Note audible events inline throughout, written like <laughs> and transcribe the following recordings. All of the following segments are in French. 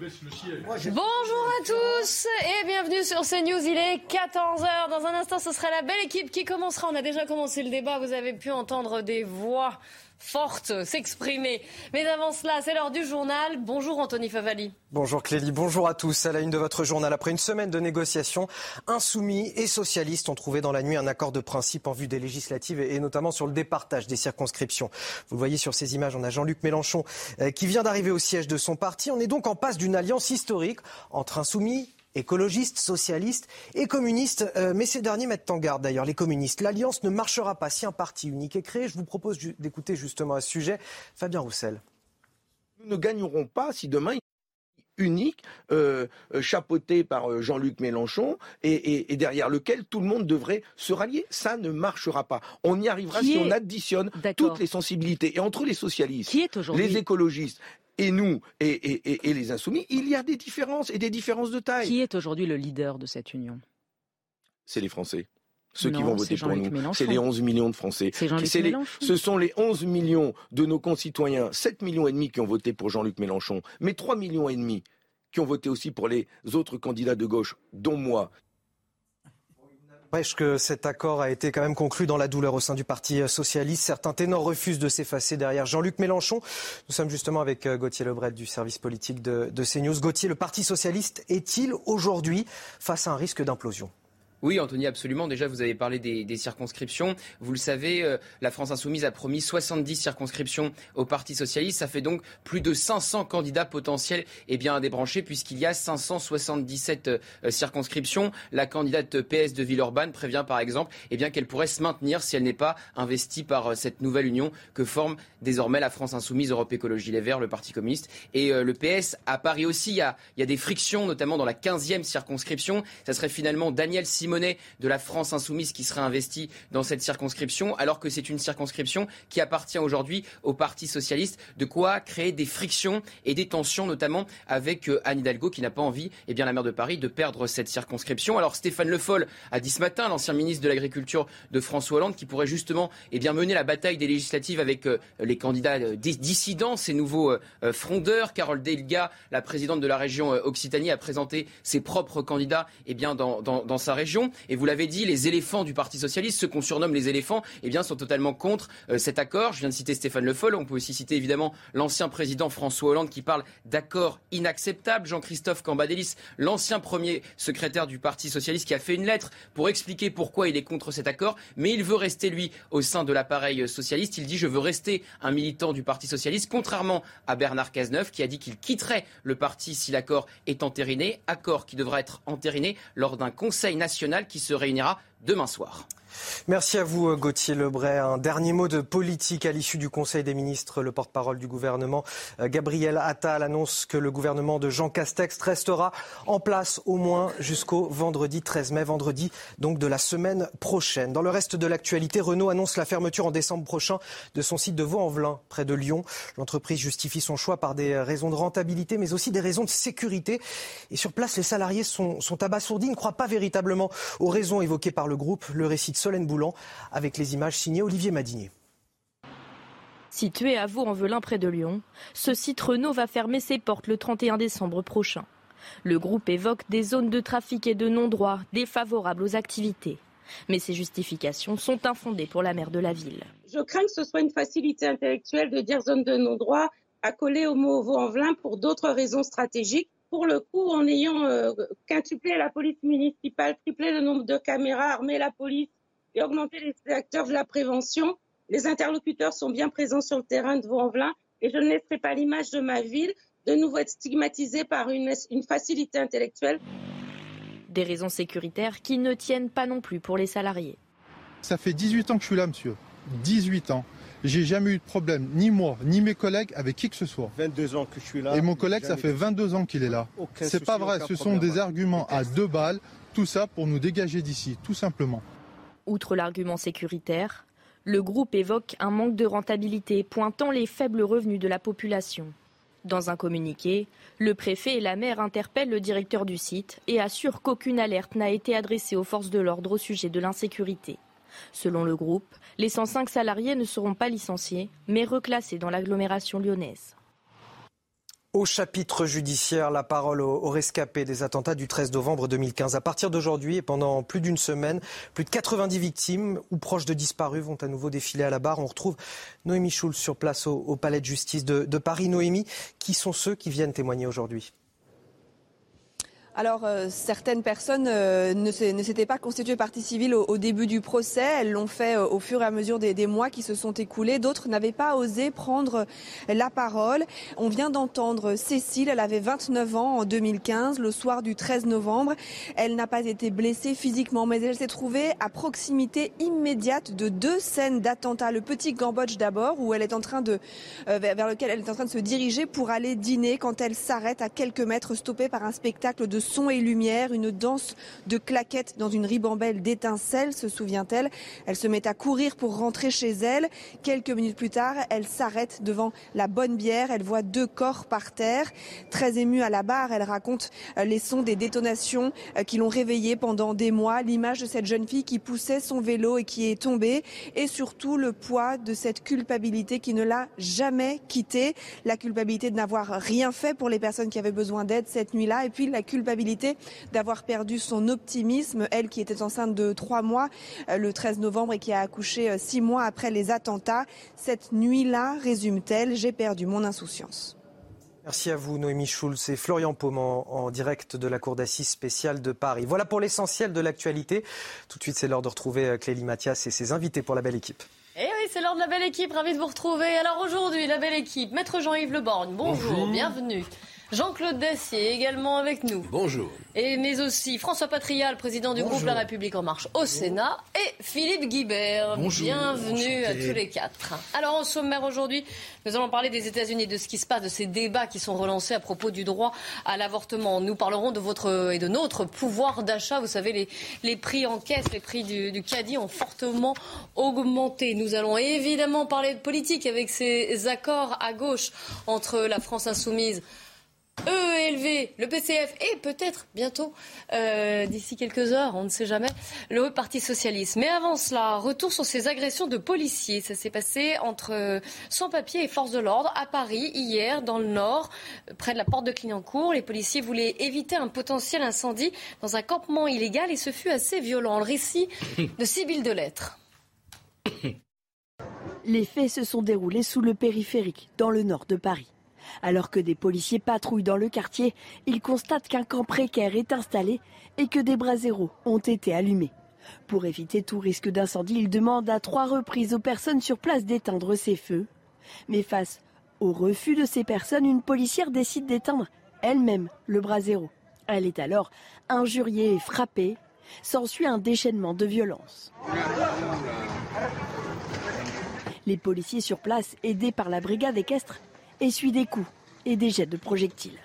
Bonjour à tous et bienvenue sur CNews. Il est 14h. Dans un instant, ce sera la belle équipe qui commencera. On a déjà commencé le débat. Vous avez pu entendre des voix fortes s'exprimer. Mais avant cela, c'est l'heure du journal. Bonjour Anthony Favali. Bonjour Clélie, bonjour à tous. À la une de votre journal, après une semaine de négociations, insoumis et socialistes ont trouvé dans la nuit un accord de principe en vue des législatives et notamment sur le départage des circonscriptions. Vous le voyez sur ces images, on a Jean-Luc Mélenchon euh, qui vient d'arriver au siège de son parti. On est donc en passe d'une alliance historique entre insoumis écologistes, socialistes et communistes. Euh, mais ces derniers mettent en garde d'ailleurs les communistes. L'alliance ne marchera pas si un parti unique est créé. Je vous propose d'écouter justement à ce sujet Fabien Roussel. Nous ne gagnerons pas si demain unique, euh, euh, chapeauté par Jean-Luc Mélenchon, et, derrière lequel tout le monde devrait se rallier. Ça ne marchera pas. On y arrivera si on additionne toutes les sensibilités. Et entre les socialistes, les écologistes et nous et, les insoumis, il y a des différences et des différences de taille. Qui est aujourd'hui le leader de cette union? C'est les Français. Ceux qui vont voter pour nous, c'est les 11 millions de Français. C'est Jean-Luc Mélenchon. Ce sont les 11 millions de nos concitoyens, 7 millions et demi qui ont voté pour Jean-Luc Mélenchon, mais 3 millions et demi qui ont voté aussi pour les autres candidats de gauche, dont moi, N'empêche que cet accord a été quand même conclu dans la douleur au sein du Parti socialiste. Certains ténors refusent de s'effacer derrière Jean-Luc Mélenchon. Nous sommes justement avec euh, Gauthier Lebret du service politique de, de CNews. Gauthier, le Parti socialiste est-il aujourd'hui face à un risque d'implosion? Oui, Anthony, absolument. Déjà, vous avez parlé des, circonscriptions. Vous le savez, euh, la France insoumise a promis 70 circonscriptions au Parti socialiste. Ça fait donc plus de 500 candidats potentiels et bien, à débrancher puisqu'il y a 577 euh, circonscriptions. La candidate PS de Villeurbanne prévient par exemple eh qu'elle pourrait se maintenir si elle n'est pas investie par euh, cette nouvelle union que forme désormais la France insoumise, Europe Écologie Les Verts, le Parti communiste. Et le PS à Paris aussi, il y, a, il y a des frictions, notamment dans la 15e circonscription. Ça serait finalement Daniel Simon monnaie de la France insoumise qui serait investie dans cette circonscription, alors que c'est une circonscription qui appartient aujourd'hui au Parti socialiste. De quoi créer des frictions et des tensions, notamment avec euh, Anne Hidalgo, qui n'a pas envie, eh bien, la maire de Paris, de perdre cette circonscription. Alors Stéphane Le Foll a dit ce matin, l'ancien ministre de l'Agriculture de François Hollande, qui pourrait justement eh bien, mener la bataille des législatives avec euh, les candidats euh, dissidents, ces nouveaux frondeurs. Carole Delga, la présidente de la région Occitanie, a présenté ses propres candidats eh bien, dans, dans sa région. Et vous l'avez dit, les éléphants du Parti socialiste, ceux qu'on surnomme les éléphants, eh bien, sont totalement contre euh, cet accord. Je viens de citer Stéphane Le Foll. On peut aussi citer évidemment l'ancien président François Hollande qui parle d'accord inacceptable. Jean-Christophe Cambadélis, l'ancien premier secrétaire du Parti socialiste, qui a fait une lettre pour expliquer pourquoi il est contre cet accord. Mais il veut rester, lui, au sein de l'appareil socialiste. Il dit Je veux rester un militant du Parti socialiste, contrairement à Bernard Cazeneuve, qui a dit qu'il quitterait le parti si l'accord est entériné. Accord qui devra être entériné lors d'un conseil national qui se réunira demain soir. Merci à vous, Gauthier Lebray. Un dernier mot de politique à l'issue du Conseil des ministres. Le porte-parole du gouvernement, euh, Gabriel Attal, annonce que le gouvernement de Jean Castex restera en place au moins jusqu'au vendredi 13 mai, vendredi donc de la semaine prochaine. Dans le reste de l'actualité, Renault annonce la fermeture en décembre prochain de son site de Vaux-en-Velin, près de Lyon. L'entreprise justifie son choix par des raisons de rentabilité, mais aussi des raisons de sécurité. Et sur place, les salariés sont, abasourdis, ne croient pas véritablement aux raisons évoquées par le groupe. Le récit Solène Boulan avec les images signées Olivier Madinier. Situé à Vaux-en-Velin près de Lyon, ce site Renault va fermer ses portes le 31 décembre prochain. Le groupe évoque des zones de trafic et de non-droit défavorables aux activités. Mais ces justifications sont infondées pour la maire de la ville. Je crains que ce soit une facilité intellectuelle de dire zone de non-droit accolée au mot Vaux-en-Velin pour d'autres raisons stratégiques pour le coup, en ayant euh, quintuplé la police municipale, triplé le nombre de caméras, armé la police et augmenté les acteurs de la prévention, les interlocuteurs sont bien présents sur le terrain de Vaux-en-Velin et je ne laisserai pas l'image de ma ville de nouveau être stigmatisée par une, une facilité intellectuelle. Des raisons sécuritaires qui ne tiennent pas non plus pour les salariés. Ça fait 18 ans que je suis là, monsieur. 18 ans. J'ai jamais eu de problème, ni moi, ni mes collègues, avec qui que ce soit. 22 ans que je suis là. Et mon collègue, ça fait 22 ans qu'il est là. C'est pas vrai, ce sont des arguments à deux balles, tout ça pour nous dégager d'ici, tout simplement. Outre l'argument sécuritaire, le groupe évoque un manque de rentabilité, pointant les faibles revenus de la population. Dans un communiqué, le préfet et la maire interpellent le directeur du site et assurent qu'aucune alerte n'a été adressée aux forces de l'ordre au sujet de l'insécurité. Selon le groupe, les 105 salariés ne seront pas licenciés, mais reclassés dans l'agglomération lyonnaise. Au chapitre judiciaire, la parole aux rescapés des attentats du 13 novembre 2015. À partir d'aujourd'hui et pendant plus d'une semaine, plus de 90 victimes ou proches de disparus vont à nouveau défiler à la barre. On retrouve Noémie Schulz sur place au, palais de justice de, de Paris. Noémie, qui sont ceux qui viennent témoigner aujourd'hui? Alors, euh, certaines personnes euh, ne s'étaient pas constituées partie civile au, début du procès. Elles l'ont fait euh, au fur et à mesure des, mois qui se sont écoulés. D'autres n'avaient pas osé prendre la parole. On vient d'entendre Cécile. Elle avait 29 ans en 2015, le soir du 13 novembre. Elle n'a pas été blessée physiquement, mais elle s'est trouvée à proximité immédiate de deux scènes d'attentats. Le petit Cambodge d'abord, où elle est en train de, vers lequel elle est en train de se diriger pour aller dîner quand elle s'arrête à quelques mètres, stoppée par un spectacle de son et lumière, une danse de claquettes dans une ribambelle d'étincelles, se souvient-elle. Elle se met à courir pour rentrer chez elle. Quelques minutes plus tard, elle s'arrête devant la bonne bière. Elle voit deux corps par terre. Très émue à la barre, elle raconte euh, les sons des détonations euh, qui l'ont réveillée pendant des mois, l'image de cette jeune fille qui poussait son vélo et qui est tombée, et surtout le poids de cette culpabilité qui ne l'a jamais quittée. La culpabilité de n'avoir rien fait pour les personnes qui avaient besoin d'aide cette nuit-là, et puis la culpabilité d'avoir perdu son optimisme, elle qui était enceinte de trois mois euh, le 13 novembre et qui a accouché euh, six mois après les attentats. Cette nuit-là, résume-t-elle, j'ai perdu mon insouciance. Merci à vous, Noémie Schulz et Florian Pauman en direct de la Cour d'assises spéciale de Paris. Voilà pour l'essentiel de l'actualité. Tout de suite, c'est l'heure de retrouver euh, Clélie Mathias et ses invités pour la belle équipe. Eh oui, c'est l'heure de la belle équipe, ravi de vous retrouver. Alors aujourd'hui, la belle équipe, Maître Jean-Yves Leborgne, bonjour. bienvenue. Jean-Claude Dacier également avec nous. Bonjour. Et mais aussi François Patrial, président du groupe La République en marche au Sénat, et Philippe Guibert. Bonjour. Bienvenue à tous les quatre. Alors au sommaire aujourd'hui, nous allons parler des États-Unis, de ce qui se passe, de ces débats qui sont relancés à propos du droit à l'avortement. Nous parlerons de votre et de notre pouvoir d'achat. Vous savez, les, les prix en caisse, les prix du, du caddie ont fortement augmenté. Nous allons évidemment parler de politique avec ces accords à gauche entre la France insoumise EELV, le PCF et peut-être bientôt, euh, d'ici quelques heures, on ne sait jamais, le Parti socialiste. Mais avant cela, retour sur ces agressions de policiers. Ça s'est passé entre sans-papiers et forces de l'ordre à Paris hier, dans le Nord, près de la porte de Clignancourt. Les policiers voulaient éviter un potentiel incendie dans un campement illégal et ce fut assez violent. Le récit de Sybille Delettre. Les faits se sont déroulés sous le périphérique, dans le nord de Paris. Alors que des policiers patrouillent dans le quartier, ils constatent qu'un camp précaire est installé et que des braseros ont été allumés. Pour éviter tout risque d'incendie, ils demandent à trois reprises aux personnes sur place d'éteindre ces feux. Mais face au refus de ces personnes, une policière décide d'éteindre elle-même le brasero. Elle est alors injuriée et frappée. S'ensuit un déchaînement de violence. Les policiers sur place, aidés par la brigade équestre, essuie des coups et des jets de projectiles.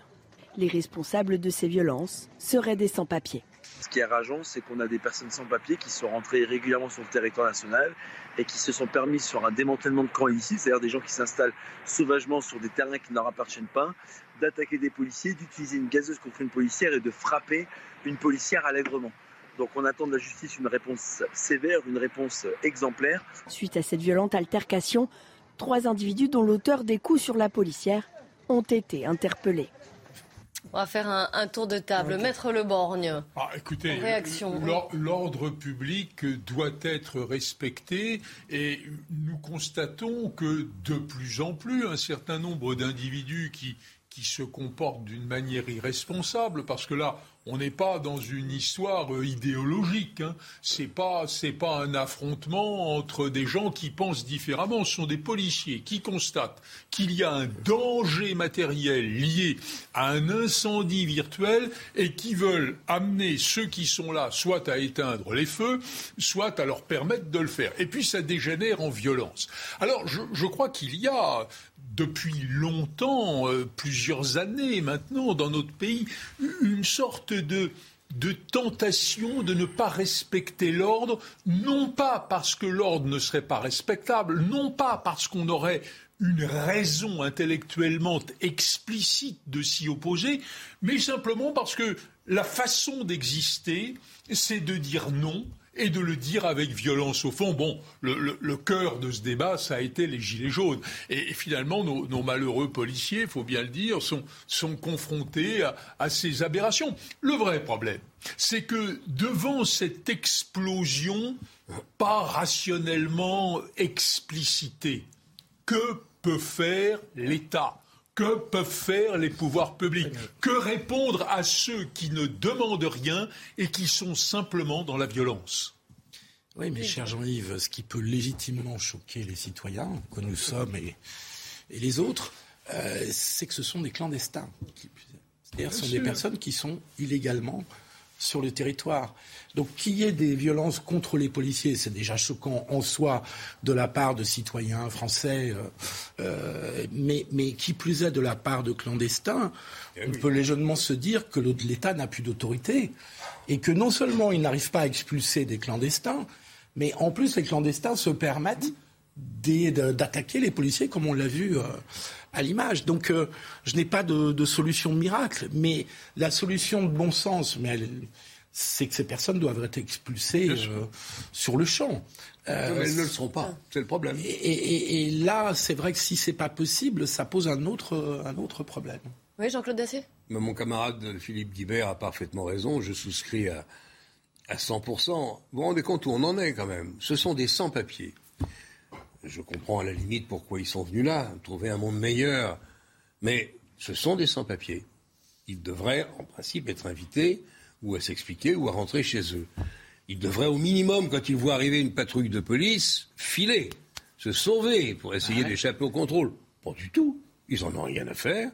Les responsables de ces violences seraient des sans-papiers. Ce qui est rageant, c'est qu'on a des personnes sans papiers qui sont rentrées régulièrement sur le territoire national et qui se sont permis sur un démantèlement de camps ici, c'est-à-dire des gens qui s'installent sauvagement sur des terrains qui ne leur appartiennent pas, d'attaquer des policiers, d'utiliser une gazeuse contre une policière et de frapper une policière allègrement. Donc on attend de la justice une réponse sévère, une réponse exemplaire. Suite à cette violente altercation, Trois individus dont l'auteur des coups sur la policière ont été interpellés. On va faire un, tour de table. Maître Le Borgne. Ah, écoutez, l'ordre public doit être respecté et nous constatons que de plus en plus un certain nombre d'individus qui, qui se comportent d'une manière irresponsable, parce que là, on n'est pas dans une histoire euh, idéologique. Hein. C'est pas pas un affrontement entre des gens qui pensent différemment. Ce sont des policiers qui constatent qu'il y a un danger matériel lié à un incendie virtuel et qui veulent amener ceux qui sont là soit à éteindre les feux, soit à leur permettre de le faire. Et puis ça dégénère en violence. Alors je, je crois qu'il y a depuis longtemps, euh, plusieurs années maintenant, dans notre pays, une sorte de, tentation de ne pas respecter l'ordre, non pas parce que l'ordre ne serait pas respectable, non pas parce qu'on aurait une raison intellectuellement explicite de s'y opposer, mais simplement parce que la façon d'exister, c'est de dire non, et de le dire avec violence. Au fond, bon, le, cœur de ce débat, ça a été les gilets jaunes. Et, finalement, nos, malheureux policiers, il faut bien le dire, sont, confrontés à, à ces aberrations. Le vrai problème, c'est que devant cette explosion pas rationnellement explicitée, que peut faire l'État? Que peuvent faire les pouvoirs publics Que répondre à ceux qui ne demandent rien et qui sont simplement dans la violence Oui, mais cher Jean-Yves, ce qui peut légitimement choquer les citoyens, que nous sommes et, les autres, euh, c'est que ce sont des clandestins. C'est-à-dire ce sont des personnes qui sont illégalement sur le territoire. Donc qu'il y ait des violences contre les policiers, c'est déjà choquant en soi de la part de citoyens français, euh, euh, mais, mais, qui plus est de la part de clandestins, eh on peut légèrement se dire que l'État n'a plus d'autorité et que non seulement il n'arrive pas à expulser des clandestins, mais en plus les clandestins se permettent d'attaquer les policiers comme on l'a vu. Euh, à l'image. Donc euh, je n'ai pas de, solution miracle, mais la solution de bon sens, mais c'est que ces personnes doivent être expulsées euh, sur le champ. Euh, elles ne le seront pas, c'est le problème. Et, là, c'est vrai que si c'est pas possible, ça pose un autre, un autre problème. Oui, Jean-Claude Dacier? Mon camarade Philippe Guibert a parfaitement raison, je souscris à, à 100%. Vous vous rendez compte où on en est quand même? Ce sont des sans-papiers je comprends à la limite pourquoi ils sont venus là, trouver un monde meilleur. Mais ce sont des sans-papiers. Ils devraient, en principe, être invités ou à s'expliquer ou à rentrer chez eux. Ils devraient, au minimum, quand ils voient arriver une patrouille de police, filer, se sauver pour essayer d'échapper au contrôle. Pas du tout. Ils n'en ont rien à faire.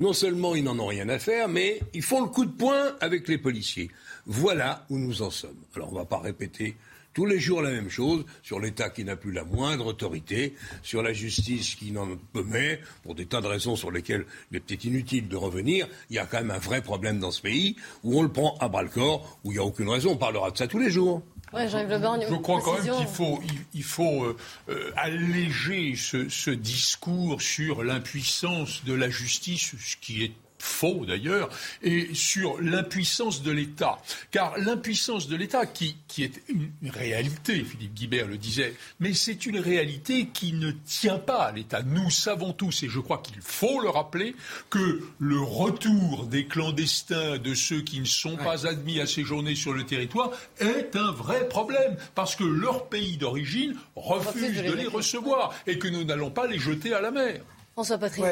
Non seulement ils n'en ont rien à faire, mais ils font le coup de poing avec les policiers. Voilà où nous en sommes. Alors on ne va pas répéter tous les jours la même chose sur l'État qui n'a plus la moindre autorité, sur la justice qui n'en peut mais, pour des tas de raisons sur lesquelles il est peut-être inutile de revenir. Il y a quand même un vrai problème dans ce pays où on le prend à bras le corps, où il n'y a aucune raison. On parlera de ça tous les jours. Je crois quand même qu'il faut, il, faut euh, euh, alléger ce, ce discours sur l'impuissance de la justice, ce qui est faux d'ailleurs, et sur l'impuissance de l'État. Car l'impuissance de l'État, qui, qui, est une réalité, Philippe Guibert le disait, mais c'est une réalité qui ne tient pas à l'État. Nous savons tous, et je crois qu'il faut le rappeler, que le retour des clandestins, de ceux qui ne sont pas admis à séjourner sur le territoire, est un vrai problème, parce que leur pays d'origine refuse de les recevoir, et que nous n'allons pas les jeter à la mer. François Patrick.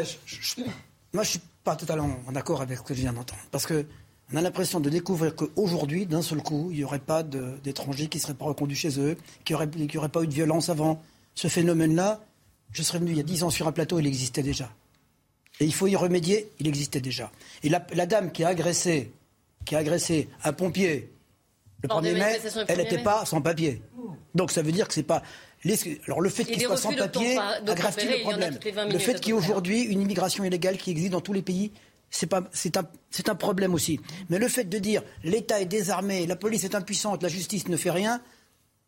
moi, je suis pas totalement en accord avec ce que je viens d'entendre. Parce que on a l'impression de découvrir qu'aujourd'hui, d'un seul coup, il n'y aurait pas d'étrangers qui ne seraient pas reconduits chez eux, qu'il n'y aurait, pas eu de violence avant. Ce phénomène-là, je serais venu il y a dix ans sur un plateau, il existait déjà. Et il faut y remédier, il existait déjà. Et la, dame qui a agressé, qui a agressé un pompier le 1er mai, elle n'était pas sans papier. Donc ça veut dire que c'est pas alors le fait qu'il soit sans papier aggrave-t-il le problème Le fait qu'il y ait aujourd'hui une immigration illégale qui existe dans tous les pays, c'est un, un problème aussi. Mais le fait de dire l'État est désarmé, la police est impuissante, la justice ne fait rien,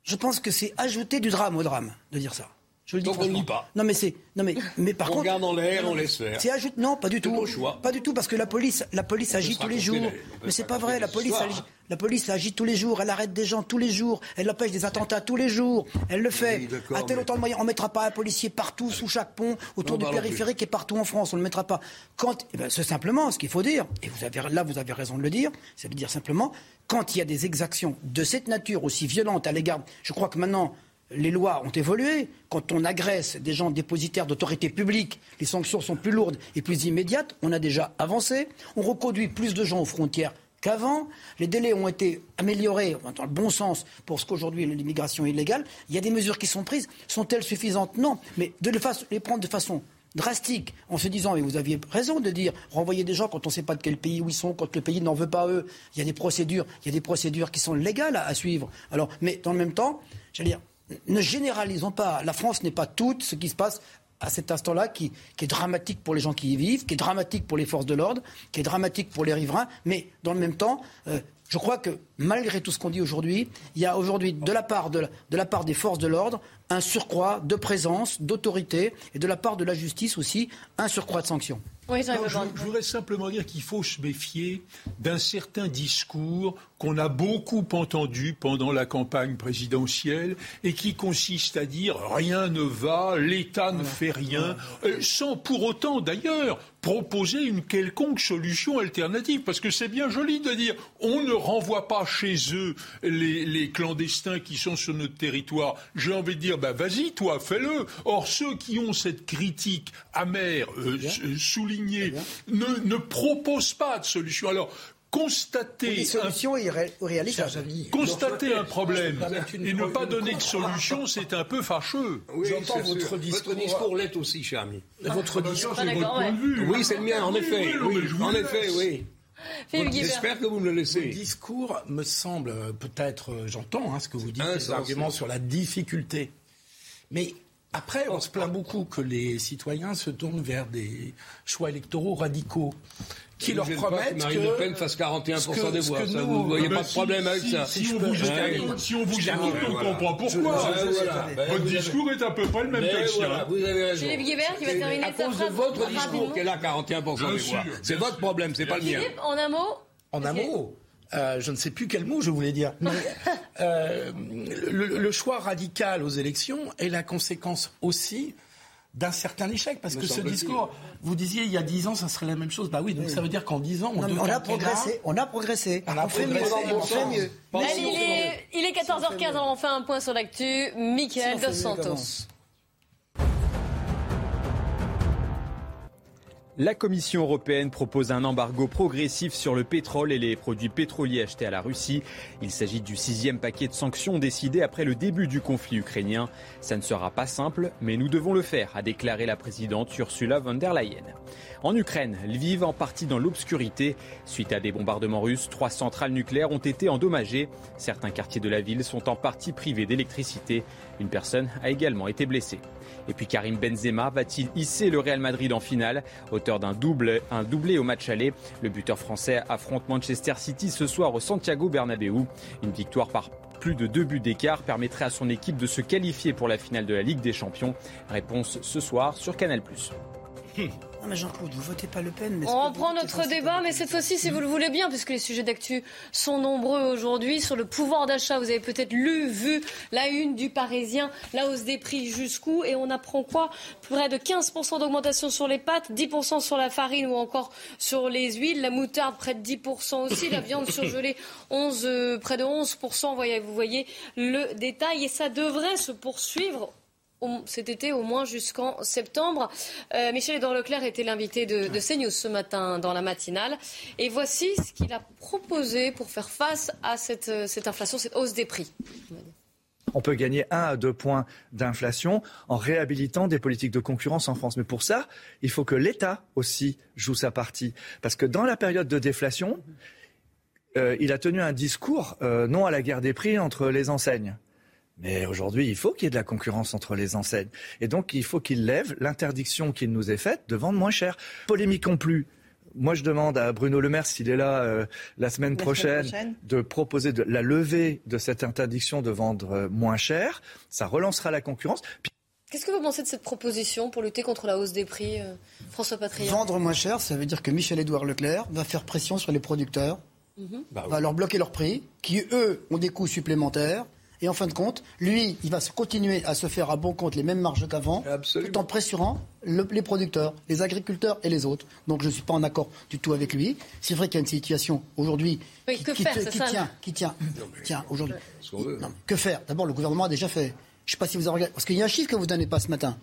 je pense que c'est ajouter du drame au drame de dire ça. Je le dis Donc on ne lit pas. Non mais c'est non mais mais par on contre regarde en l'air, on laisse faire. C'est ajoute non, pas du tout. Choix. Pas du tout parce que la police la police agit tous les jours. Mais c'est pas vrai, la police agit, la police agit tous les jours, elle arrête des gens tous les jours, elle empêche des attentats tous les jours, elle le fait. à tel autant de moyens, on mettra pas un policier partout sous chaque pont autour du périphérique et partout en France, on le mettra pas. Quand eh ben, c'est simplement ce qu'il faut dire et vous avez là vous avez raison de le dire, c'est de dire simplement quand il y a des exactions de cette nature aussi violentes à l'égard, je crois que maintenant les lois ont évolué. Quand on agresse des gens dépositaires d'autorité publique, les sanctions sont plus lourdes et plus immédiates. On a déjà avancé. On reconduit plus de gens aux frontières qu'avant. Les délais ont été améliorés dans le bon sens pour ce qu'aujourd'hui est l'immigration illégale. Il y a des mesures qui sont prises. Sont-elles suffisantes? Non. Mais de les prendre de façon drastique en se disant, et vous aviez raison de dire, renvoyer des gens quand on ne sait pas de quel pays où ils sont, quand le pays n'en veut pas eux. Il y a des procédures, il y a des procédures qui sont légales à, à suivre. Alors, mais dans le même temps, j'allais dire, ne généralisons pas. La France n'est pas toute ce qui se passe à cet instant-là qui, est dramatique pour les gens qui y vivent, qui est dramatique pour les forces de l'ordre, qui est dramatique pour les riverains, mais dans le même temps, euh, Je crois que malgré tout ce qu'on dit aujourd'hui, il y a aujourd'hui de la part de la part des forces de l'ordre un surcroît de présence, d'autorité, et de la part de la justice aussi un surcroît de sanctions je, voudrais simplement dire qu'il faut se méfier d'un certain discours qu'on a beaucoup entendu pendant la campagne présidentielle et qui consiste à dire rien ne va, l'État ne fait rien, euh, sans pour autant d'ailleurs proposer une quelconque solution alternative. Parce que c'est bien joli de dire on ne renvoie pas chez eux les, clandestins qui sont sur notre territoire. J'ai envie de dire, bah vas-y, toi, fais-le. Or, ceux qui ont cette critique amère, euh, soulignée, ne, ne proposent pas de solution. Alors, constater un, constater un problème et ne pas donner de solution, c'est un peu fâcheux. J'entends votre discours. Votre discours l'est aussi, cher ami. Votre discours, c'est votre point de vue. Oui, c'est le mien, en effet. en effet, oui. J'espère que vous me le laissez. Le discours me semble euh, peut-être, euh, j'entends hein, ce que vous dites, des arguments sur la difficulté. Mais après, on se plaint beaucoup que les citoyens se tournent vers des choix électoraux radicaux qui leur promettent que Marine Le Pen fasse 41% des voix. Ça, vous ne voyez pas de problème avec ça. Si, on vous si on vous on comprend pourquoi. Votre discours est à peu près le même que le sien. Vous avez raison. Philippe Guibert qui va terminer sa phrase. De votre discours qu'elle a 41% des voix. C'est votre problème, c'est pas le mien. Philippe, en un mot En un mot euh, je ne sais plus quel mot je voulais dire. Mais, <laughs> euh, le, le, choix radical aux élections est la conséquence aussi d'un certain échec. Parce que ce discours, vous disiez il y a dix ans, ça serait la même chose. Bah oui, donc ça veut dire qu'en dix ans, on, on a progressé. On a progressé. On, a fait mieux. On fait mieux. il, est, il est 14h15, on fait un point sur l'actu. Michael Dos Santos. La Commission européenne propose un embargo progressif sur le pétrole et les produits pétroliers achetés à la Russie. Il s'agit du sixième paquet de sanctions décidé après le début du conflit ukrainien. Ça ne sera pas simple, mais nous devons le faire, a déclaré la présidente Ursula von der Leyen. En Ukraine, Lviv en partie dans l'obscurité. Suite à des bombardements russes, trois centrales nucléaires ont été endommagées. Certains quartiers de la ville sont en partie privés d'électricité. Une personne a également été blessée. Et puis Karim Benzema va-t-il hisser le Real Madrid en finale? Auteur d'un double, doublé au match aller, le buteur français affronte Manchester City ce soir au Santiago Bernabéu. Une victoire par plus de deux buts d'écart permettrait à son équipe de se qualifier pour la finale de la Ligue des Champions. Réponse ce soir sur Canal+. <laughs> Non mais Jean-Claude, vous votez pas Le Pen. on reprend notre débat, mais cette fois-ci, si vous le voulez bien, puisque les sujets d'actu sont nombreux aujourd'hui, sur le pouvoir d'achat. Vous avez peut-être lu, vu la une du Parisien, la hausse des prix jusqu'où, et on apprend quoi? Près de 15% d'augmentation sur les pâtes, 10% sur la farine ou encore sur les huiles, la moutarde près de 10% aussi, la viande surgelée 11, euh, près de 11%. Voyez, vous voyez le détail, et ça devrait se poursuivre cet été, au moins jusqu'en septembre. Euh, Michel-Édouard Leclerc était l'invité de, de, CNews ce matin dans la matinale. Et voici ce qu'il a proposé pour faire face à cette, euh, cette inflation, cette hausse des prix on peut gagner un à deux points d'inflation en réhabilitant des politiques de concurrence en France. Mais pour ça, il faut que l'État aussi joue sa partie. Parce que dans la période de déflation, euh, il a tenu un discours non à la guerre des prix entre les enseignes. Mais aujourd'hui, il faut qu'il y ait de la concurrence entre les enseignes. Et donc, il faut qu'il lève l'interdiction qu'il nous est faite de vendre moins cher. Polémiquons plus. Moi, je demande à Bruno Le Maire, s'il est là euh, la, semaine, prochaine, de proposer de la levée de cette interdiction de vendre euh, moins cher. Ça relancera la concurrence. Qu'est-ce que vous pensez de cette proposition pour lutter contre la hausse des prix, euh, François Patria Vendre moins cher, ça veut dire que Michel-Édouard Leclerc va faire pression sur les producteurs, mhm. va leur bloquer leurs prix, qui, eux, ont des coûts supplémentaires et en fin de compte, lui, il va continuer à se faire à bon compte les mêmes marges qu'avant, tout en pressurant les producteurs, les agriculteurs et les autres. Donc je ne suis pas en accord du tout avec lui. C'est vrai qu'il y a une situation aujourd'hui qui, tient, qui tient, tient aujourd'hui. Que faire? D'abord, le gouvernement a déjà fait. Je ne sais pas si vous avez regardé, parce qu'il y a un chiffre que vous ne donnez pas ce matin.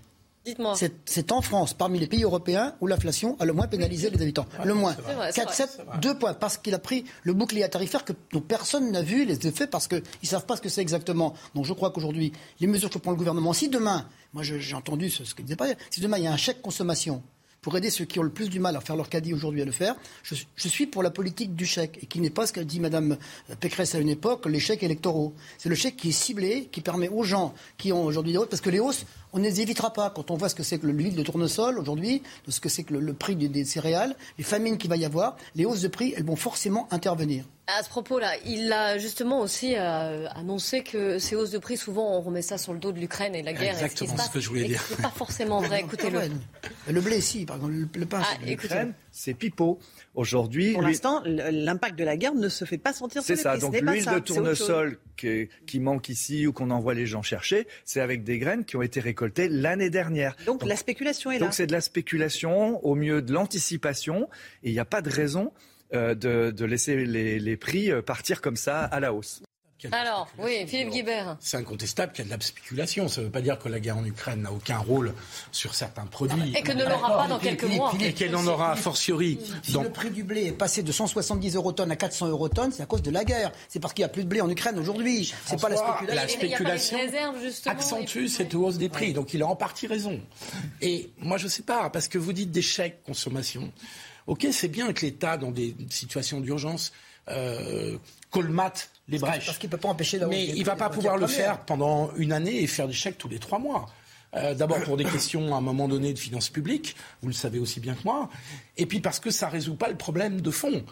Dites-moi. C'est en France, parmi les pays européens, où l'inflation a le moins pénalisé les habitants. le moins. 4, 7, 2 points. Parce qu'il a pris le bouclier tarifaire que dont personne n'a vu les effets parce qu'ils ne savent pas ce que c'est exactement. Donc je crois qu'aujourd'hui, les mesures que prend le gouvernement, si demain, moi j'ai entendu ce, ce qu'il disait pas, si demain il y a un chèque consommation pour aider ceux qui ont le plus du mal à faire leur caddie aujourd'hui à le faire. Je, suis pour la politique du chèque et qui n'est pas ce qu'a dit Mme Pécresse à une époque, les chèques électoraux. C'est le chèque qui est ciblé, qui permet aux gens qui ont aujourd'hui des hausses, parce que les hausses, On ne les évitera pas. Quand on voit ce que c'est que l'huile de tournesol aujourd'hui, ce que c'est que le, prix des, céréales, les famines qu'il va y avoir, les hausses de prix, elles vont forcément intervenir. À ce propos-là, il a justement aussi euh, annoncé que ces hausses de prix, souvent, on remet ça sur le dos de l'Ukraine et la guerre. Exactement ce, ce, que je voulais dire. C'est pas forcément vrai. <laughs> Écoutez-le. Le blé, si, par exemple, le, pain. Ah, l'Ukraine, c'est pipeau. Aujourd'hui, pour l'instant, l'impact de la guerre ne se fait pas sentir sur les prix. C'est ça. Donc l'huile de tournesol qui, qui, manque ici ou qu'on envoie les gens chercher, c'est avec des graines qui ont été récoltées l'année dernière. Donc, la spéculation est là. Donc c'est de la spéculation au mieux de l'anticipation et il n'y a pas de raison euh, de, de, laisser les, les prix euh, partir comme ça à la hausse. Alors, oui, Philippe Guibert. C'est incontestable qu'il y a de la spéculation. Ça ne veut pas dire que la guerre en Ukraine n'a aucun rôle sur certains produits. Et que ne l'aura pas dans quelques mois. Et qu'elle en aura a fortiori. Si le prix du blé est passé de 170 euros tonnes à 400 euros tonnes, c'est à cause de la guerre. C'est parce qu'il n'y a plus de blé en Ukraine aujourd'hui. C'est pas la spéculation. La spéculation accentue cette hausse des prix. Donc il a en partie raison. Et moi, je ne sais pas, parce que vous dites des chèques consommation. Ok, c'est bien que l'État, dans des situations d'urgence, euh, colmate les brèches. Parce qu'il ne peut pas empêcher Mais il ne va pas pouvoir le faire pendant une année et faire des chèques tous les trois mois. Euh, d'abord pour des questions à un moment donné de finances publiques, vous le savez aussi bien que moi, et puis parce que ça ne résout pas le problème de fond.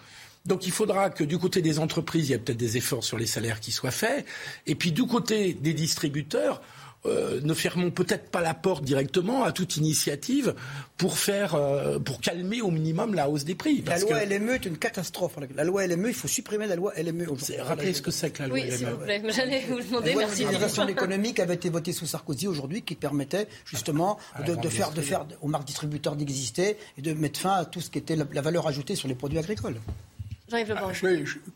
Donc il faudra que du côté des entreprises, il y ait peut-être des efforts sur les salaires qui soient faits, et puis du côté des distributeurs, euh, ne fermons peut-être pas la porte directement à toute initiative pour faire, euh, pour calmer au minimum la hausse des prix. la loi LME est une catastrophe. La loi LME, il faut supprimer la loi LME. Rappelez ce que c'est que la loi oui, s'il vous plaît. J'allais vous demander. La loi économique avait été votée sous Sarkozy aujourd'hui, qui permettait justement de, faire, de faire aux marques distributeurs d'exister et de mettre fin à tout ce qui était la valeur ajoutée sur les produits agricoles. Ah,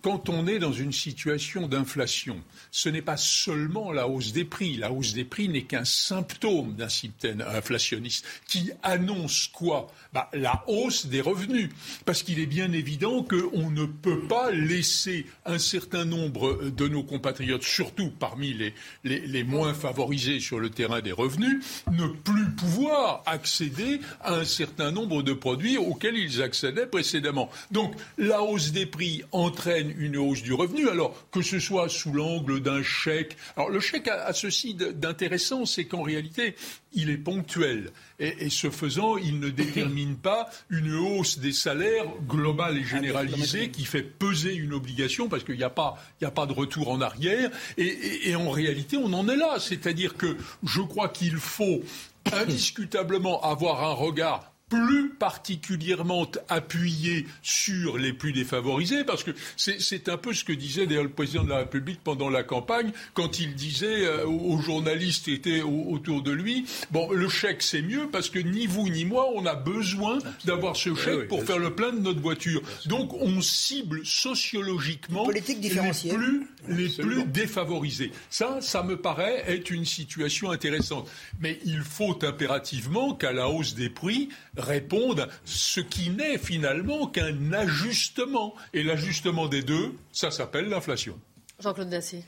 quand on est dans une situation d'inflation, ce n'est pas seulement la hausse des prix. La hausse des prix n'est qu'un symptôme d'un système inflationniste qui annonce quoi? Bah, La hausse des revenus. Parce qu'il est bien évident qu'on ne peut pas laisser un certain nombre de nos compatriotes, surtout parmi les, les, les moins favorisés sur le terrain des revenus, ne plus pouvoir accéder à un certain nombre de produits auxquels ils accédaient précédemment. Donc la hausse des prix entraîne une hausse du revenu, alors que ce soit sous l'angle d'un chèque. Alors le chèque a, ceci d'intéressant, c'est qu'en réalité, il est ponctuel. Et, ce faisant, il ne détermine pas une hausse des salaires globale et généralisée qui fait peser une obligation parce qu'il n'y a, pas, a pas de retour en arrière. et en réalité, on en est là. C'est-à-dire que je crois qu'il faut <coughs> indiscutablement avoir un regard plus particulièrement appuyé sur les plus défavorisés, parce que c'est un peu ce que disait d'ailleurs le président de la République pendant la campagne, quand il disait euh, aux journalistes qui étaient autour de lui, bon, le chèque c'est mieux parce que ni vous ni moi, on a besoin d'avoir ce chèque pour faire le plein de notre voiture. Donc on cible sociologiquement les plus, les plus défavorisés. Ça, ça me paraît être une situation intéressante. Mais il faut impérativement qu'à la hausse des prix, répondent ce qui n'est finalement qu'un ajustement. Et l'ajustement des deux, ça s'appelle l'inflation. Jean-Claude Dacier.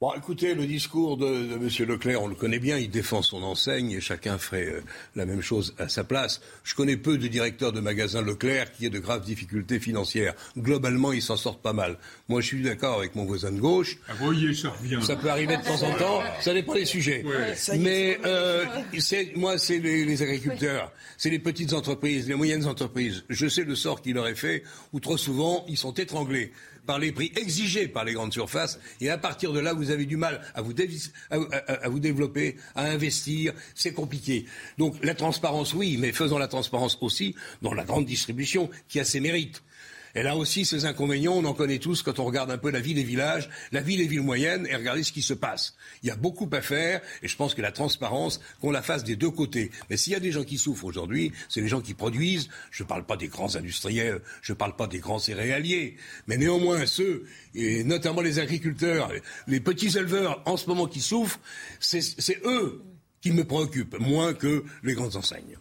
Bon, écoutez, le discours de, de, M. Leclerc, on le connaît bien, il défend son enseigne et chacun ferait euh, la même chose à sa place. Je connais peu de directeurs de magasins Leclerc qui aient de graves difficultés financières. Globalement, ils s'en sortent pas mal. Moi, je suis d'accord avec mon voisin de gauche. Ah, voyez, ça revient. Ça peut arriver de temps en temps, ça dépend des sujets. Mais euh, moi, c'est les, les, agriculteurs, c'est les petites entreprises, les moyennes entreprises. Je sais le sort qu'il leur est fait, où trop souvent, ils sont étranglés par les prix exigés par les grandes surfaces. Et à partir de là, vous avez du mal à vous, à vous développer, à investir. C'est compliqué. Donc la transparence, oui, mais faisons la transparence aussi dans la grande distribution qui a ses mérites. Elle a aussi ses inconvénients, on en connaît tous quand on regarde un peu la vie des villages, la vie des villes moyennes et regardez ce qui se passe. Il y a beaucoup à faire et je pense que la transparence, qu'on la fasse des deux côtés. Mais s'il y a des gens qui souffrent aujourd'hui, c'est les gens qui produisent. Je ne parle pas des grands industriels, je ne parle pas des grands céréaliers, mais néanmoins ceux, et notamment les agriculteurs, les petits éleveurs en ce moment qui souffrent, c'est eux qui me préoccupent, moins que les grandes enseignes.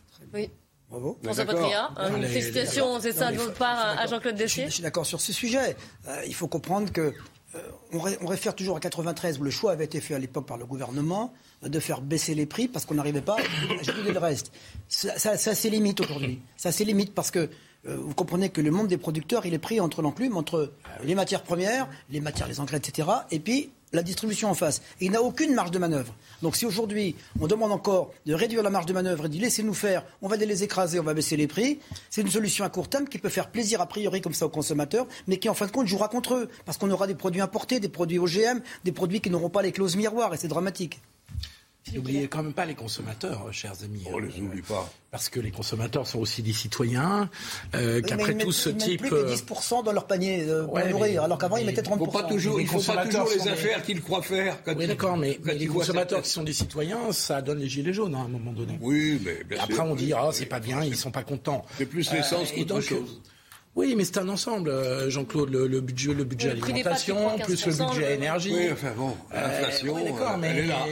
Bravo. François Patria, une félicitation, c'est ça, de votre part, à Jean-Claude Dessier Je, suis d'accord sur ce sujet. Euh, il faut comprendre que euh, on, réfère toujours à 93 où le choix avait été fait à l'époque par le gouvernement de faire baisser les prix parce qu'on n'arrivait pas à gérer le reste. Ça, ça, ça c'est limite aujourd'hui. Ça c'est limite parce que euh, vous comprenez que le monde des producteurs, il est pris entre l'enclume, entre les matières premières, les matières, les engrais, etc., et puis la distribution en face. Et il n'a aucune marge de manœuvre. Donc si aujourd'hui on demande encore de réduire la marge de manœuvre et de laisser-nous faire, on va les écraser, on va baisser les prix, c'est une solution à court terme qui peut faire plaisir a priori comme ça aux consommateurs, mais qui en fin de compte jouera contre eux. Parce qu'on aura des produits importés, des produits OGM, des produits qui n'auront pas les clauses miroirs, et c'est dramatique. N'oubliez quand même pas les consommateurs, euh, chers amis. On les oublie pas. Parce que les consommateurs sont aussi des citoyens, euh, qu'après tout ce ils type... Mettent plus que 10% dans leur panier euh, pour Ouais, nourrir, mais- alors qu'avant ils mettaient 30%. Il faut pas toujours, il faut pas consommateurs toujours les des- affaires qu'ils croient faire. Quand Oui, ils- d'accord, mais, quand mais ils les consommateurs qui sont des citoyens, ça donne les gilets jaunes hein, à un moment donné. Oui, mais bien après, sûr. on dit, ah, c'est pas bien, ils sont pas contents. C'est plus l'essence Euh, qu'autre chose. Oui, mais c'est un ensemble, euh, Jean-Claude, le, le budget, le budget alimentation, plus le 15%, budget énergie. Oui, enfin bon, Euh, l'inflation, oui, euh, mais elle est là.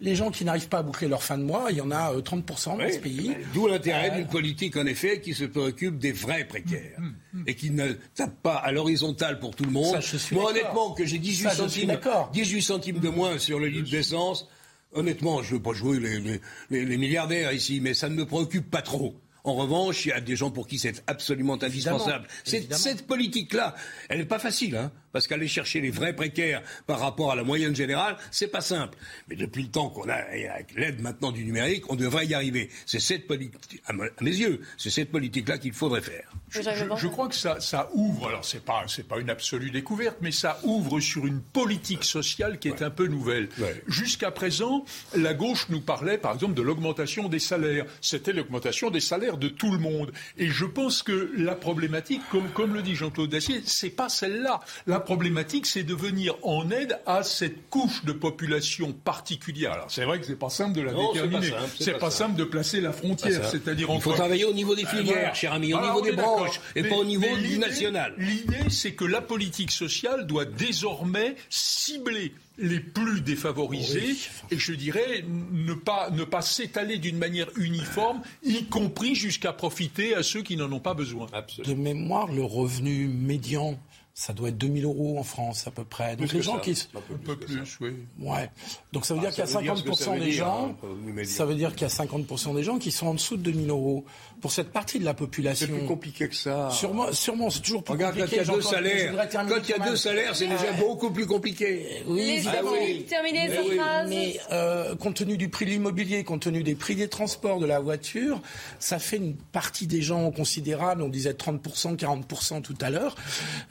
les gens qui n'arrivent pas à boucler leur fin de mois, il y en a euh, 30% dans Oui, ce pays. D'où l'intérêt Euh, d'une politique, en effet, qui se préoccupe des vrais précaires et qui ne tape pas à l'horizontale pour tout le monde. Ça, je suis Moi, honnêtement, que j'ai 18 Ça, je suis centimes, d'accord. 18 centimes de moins sur le litre d'essence, honnêtement, je ne veux pas jouer les, les- les- les milliardaires ici, mais ça ne me préoccupe pas trop. En revanche, il y a des gens pour qui c'est absolument indispensable. Cette, cette politique-là, elle n'est pas facile, hein, parce qu'aller chercher les vrais précaires par rapport à la moyenne générale, c'est pas simple. Mais depuis le temps qu'on a, et avec l'aide maintenant du numérique, on devrait y arriver. C'est cette politique, à me- à mes yeux, c'est cette politique-là qu'il faudrait faire. Je, je- je crois que ça, ça ouvre, alors c'est pas, c'est pas une absolue découverte, mais ça ouvre sur une politique sociale qui est un peu nouvelle. Jusqu'à présent, la gauche nous parlait par exemple de l'augmentation des salaires. C'était l'augmentation des salaires de tout le monde. Et je pense que la problématique, comme, comme le dit Jean-Claude Dacier, c'est pas celle-là. La problématique, c'est de venir en aide à cette couche de population particulière. Alors c'est vrai que c'est pas simple de la Non, c'est pas déterminer. simple, c'est pas pas simple de placer la frontière. C'est-à-dire Il faut entre- travailler au niveau des Euh, filières, voilà. cher ami, au niveau des branches, et Mais- pas au niveau du national. L'idée, c'est que la politique sociale doit désormais cibler les plus défavorisés et je dirais ne pas, ne pas s'étaler d'une manière uniforme, y compris jusqu'à profiter à ceux qui n'en ont pas besoin. De mémoire, le revenu médian, ça doit être 2000 euros en France à peu près. Donc Plus les gens ça. qui... Un peu plus, oui. Ouais. Donc ça veut Ah, dire qu'il y a ça veut dire ce que 50% ça veut des dire, gens, hein, ça veut dire qu'il y a 50% des gens qui sont en dessous de 2000 euros. Pour cette partie de la population. C'est plus compliqué que ça. Sûrement, sûrement c'est toujours plus Regarde, quand il y compliqué. a deux salaires, quand il y a deux salaires, c'est déjà beaucoup plus compliqué. Oui, Les évidemment. amis, terminez Mais oui, euh, compte tenu du prix de l'immobilier, compte tenu des prix des transports, de la voiture, ça fait une partie des gens considérable, on disait 30%, 40% tout à l'heure,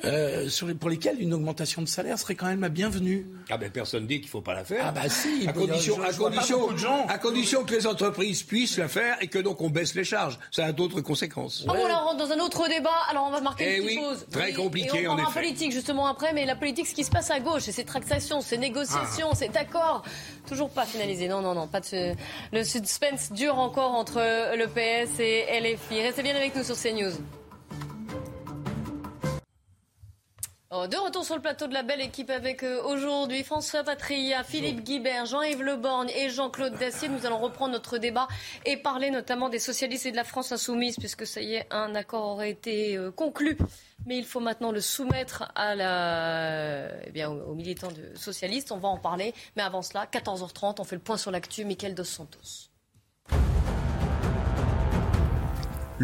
euh, pour lesquels une augmentation de salaire serait quand même la bienvenue. Ah ben personne dit qu'il faut pas la faire. Ah bah si, à y condition, à je pas condition, beaucoup de gens. à condition que les entreprises puissent la faire et que donc on baisse les charges. Ça a d'autres conséquences. Ah bon, là, on rentre dans un autre débat. Alors, on va marquer Eh une petite oui, pause. très compliqué, Et on en effet. politique, justement, après. Mais la politique, ce qui se passe à gauche, c'est ces tractations, ces négociations, ces accords. Toujours pas finalisés. Non, non, non. Pas de ce- Le suspense dure encore entre le PS et LFI. Restez bien avec nous sur CNews. De retour sur le plateau de la belle équipe avec euh, aujourd'hui François Patria, Philippe Guibert, Jean-Yves Leborgne et Jean-Claude Dacier. Nous allons reprendre notre débat et parler notamment des socialistes et de la France insoumise, puisque ça y est, un accord aurait été euh, conclu. Mais il faut maintenant le soumettre à la, eh bien, aux, militants socialistes. On va en parler. Mais avant cela, 14h30, on fait le point sur l'actu. Michael Dos Santos.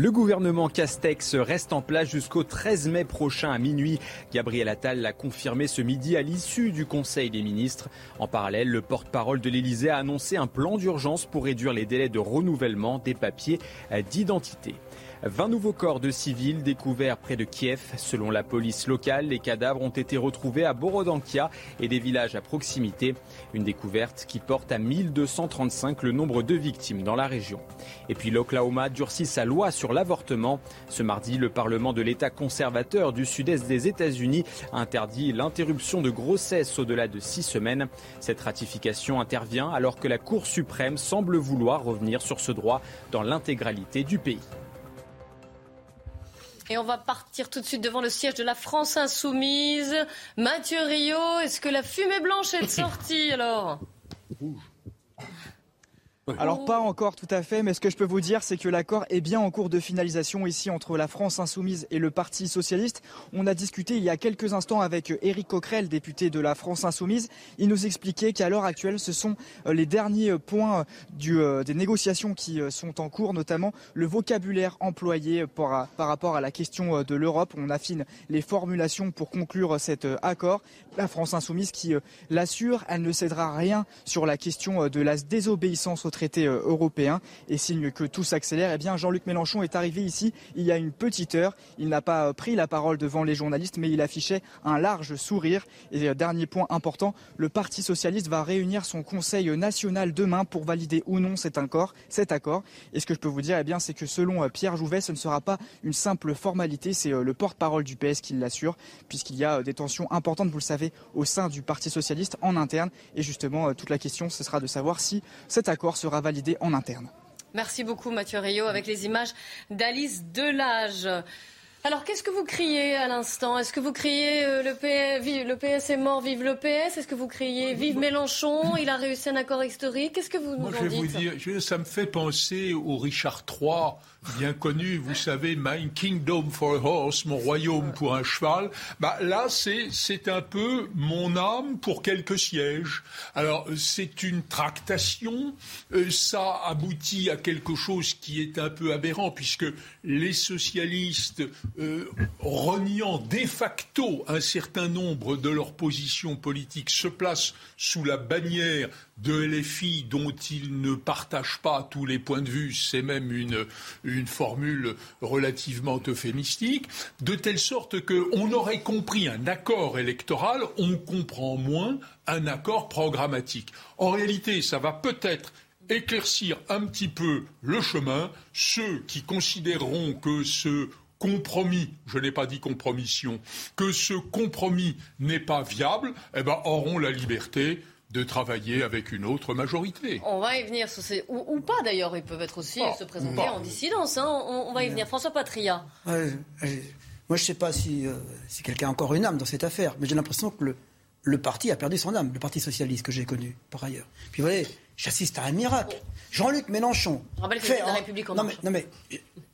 Le gouvernement Castex reste en place jusqu'au 13 mai prochain à minuit. Gabriel Attal l'a confirmé ce midi à l'issue du Conseil des ministres. En parallèle, le porte-parole de l'Élysée a annoncé un plan d'urgence pour réduire les délais de renouvellement des papiers d'identité. 20 nouveaux corps de civils découverts près de Kiev. Selon la police locale, les cadavres ont été retrouvés à Borodankia et des villages à proximité. Une découverte qui porte à 1235 le nombre de victimes dans la région. Et puis l'Oklahoma durcit sa loi sur l'avortement. Ce mardi, le Parlement de l'État conservateur du sud-est des États-Unis interdit l'interruption de grossesse au-delà de six semaines. Cette ratification intervient alors que la Cour suprême semble vouloir revenir sur ce droit dans l'intégralité du pays. Et on va partir tout de suite devant le siège de la France Insoumise. Mathieu Rio, est-ce que la fumée blanche est sortie alors? Alors pas encore tout à fait, mais ce que je peux vous dire, c'est que l'accord est bien en cours de finalisation ici entre la France insoumise et le Parti socialiste. On a discuté il y a quelques instants avec Éric Coquerel, député de la France insoumise. Il nous expliquait qu'à l'heure actuelle, ce sont euh, les derniers points du, euh, des négociations qui euh, sont en cours, notamment le vocabulaire employé par, par rapport à la question de l'Europe. On affine les formulations pour conclure cet accord. La France insoumise qui l'assure, elle ne cédera rien sur la question de la désobéissance au traité euh, européen. Et signe que tout s'accélère, eh bien Jean-Luc Mélenchon est arrivé ici il y a une petite heure. Il n'a pas euh, pris la parole devant les journalistes, mais il affichait un large sourire. Et euh, dernier point important, le Parti socialiste va réunir son Conseil national demain pour valider ou non cet accord. Cet accord. Et ce que je peux vous dire, eh bien, c'est que selon Pierre Jouvet, ce ne sera pas une simple formalité. C'est le porte-parole du PS qui l'assure, puisqu'il y a des tensions importantes, vous le savez, au sein du Parti socialiste en interne. Et justement, toute la question, ce sera de savoir si cet accord sera sera validé en interne. Merci beaucoup Mathieu Rio avec les images d'Alice Delage. Alors, qu'est-ce que vous criez à l'instant? Est-ce que vous criez euh, le, PS, le, PS, est mort, vive le PS Est-ce que vous criez vive Mélenchon? Il a réussi un accord historique. Qu'est-ce que vous nous Moi, je vais vous dire, ça me fait penser au Richard III bien connu, vous savez, My Kingdom for a Horse, mon royaume pour un cheval. Bah, là, c'est un peu mon âme pour quelques sièges. Alors, c'est une tractation, euh, ça aboutit à quelque chose qui est un peu aberrant, puisque les socialistes, euh, reniant de facto un certain nombre de leurs positions politiques, se placent sous la bannière de LFI dont ils ne partagent pas tous les points de vue, c'est même une, une formule relativement euphémistique, de telle sorte qu'on aurait compris un accord électoral, on comprend moins un accord programmatique. En réalité, ça va peut-être éclaircir un petit peu le chemin. Ceux qui considéreront que ce compromis, je n'ai pas dit compromission, que ce compromis n'est pas viable, eh ben, auront la liberté de travailler avec une autre majorité. On va y venir, ou, pas d'ailleurs, ils peuvent être aussi se présenter en dissidence. Hein. On, va y venir. François Patria. moi, je ne sais pas si, euh, si quelqu'un a encore une âme dans cette affaire, mais j'ai l'impression que le, le parti a perdu son âme, le parti socialiste que j'ai connu par ailleurs. Puis vous voyez, j'assiste à un miracle. Jean-Luc Mélenchon. rappelle fait, la République en non, mais, non mais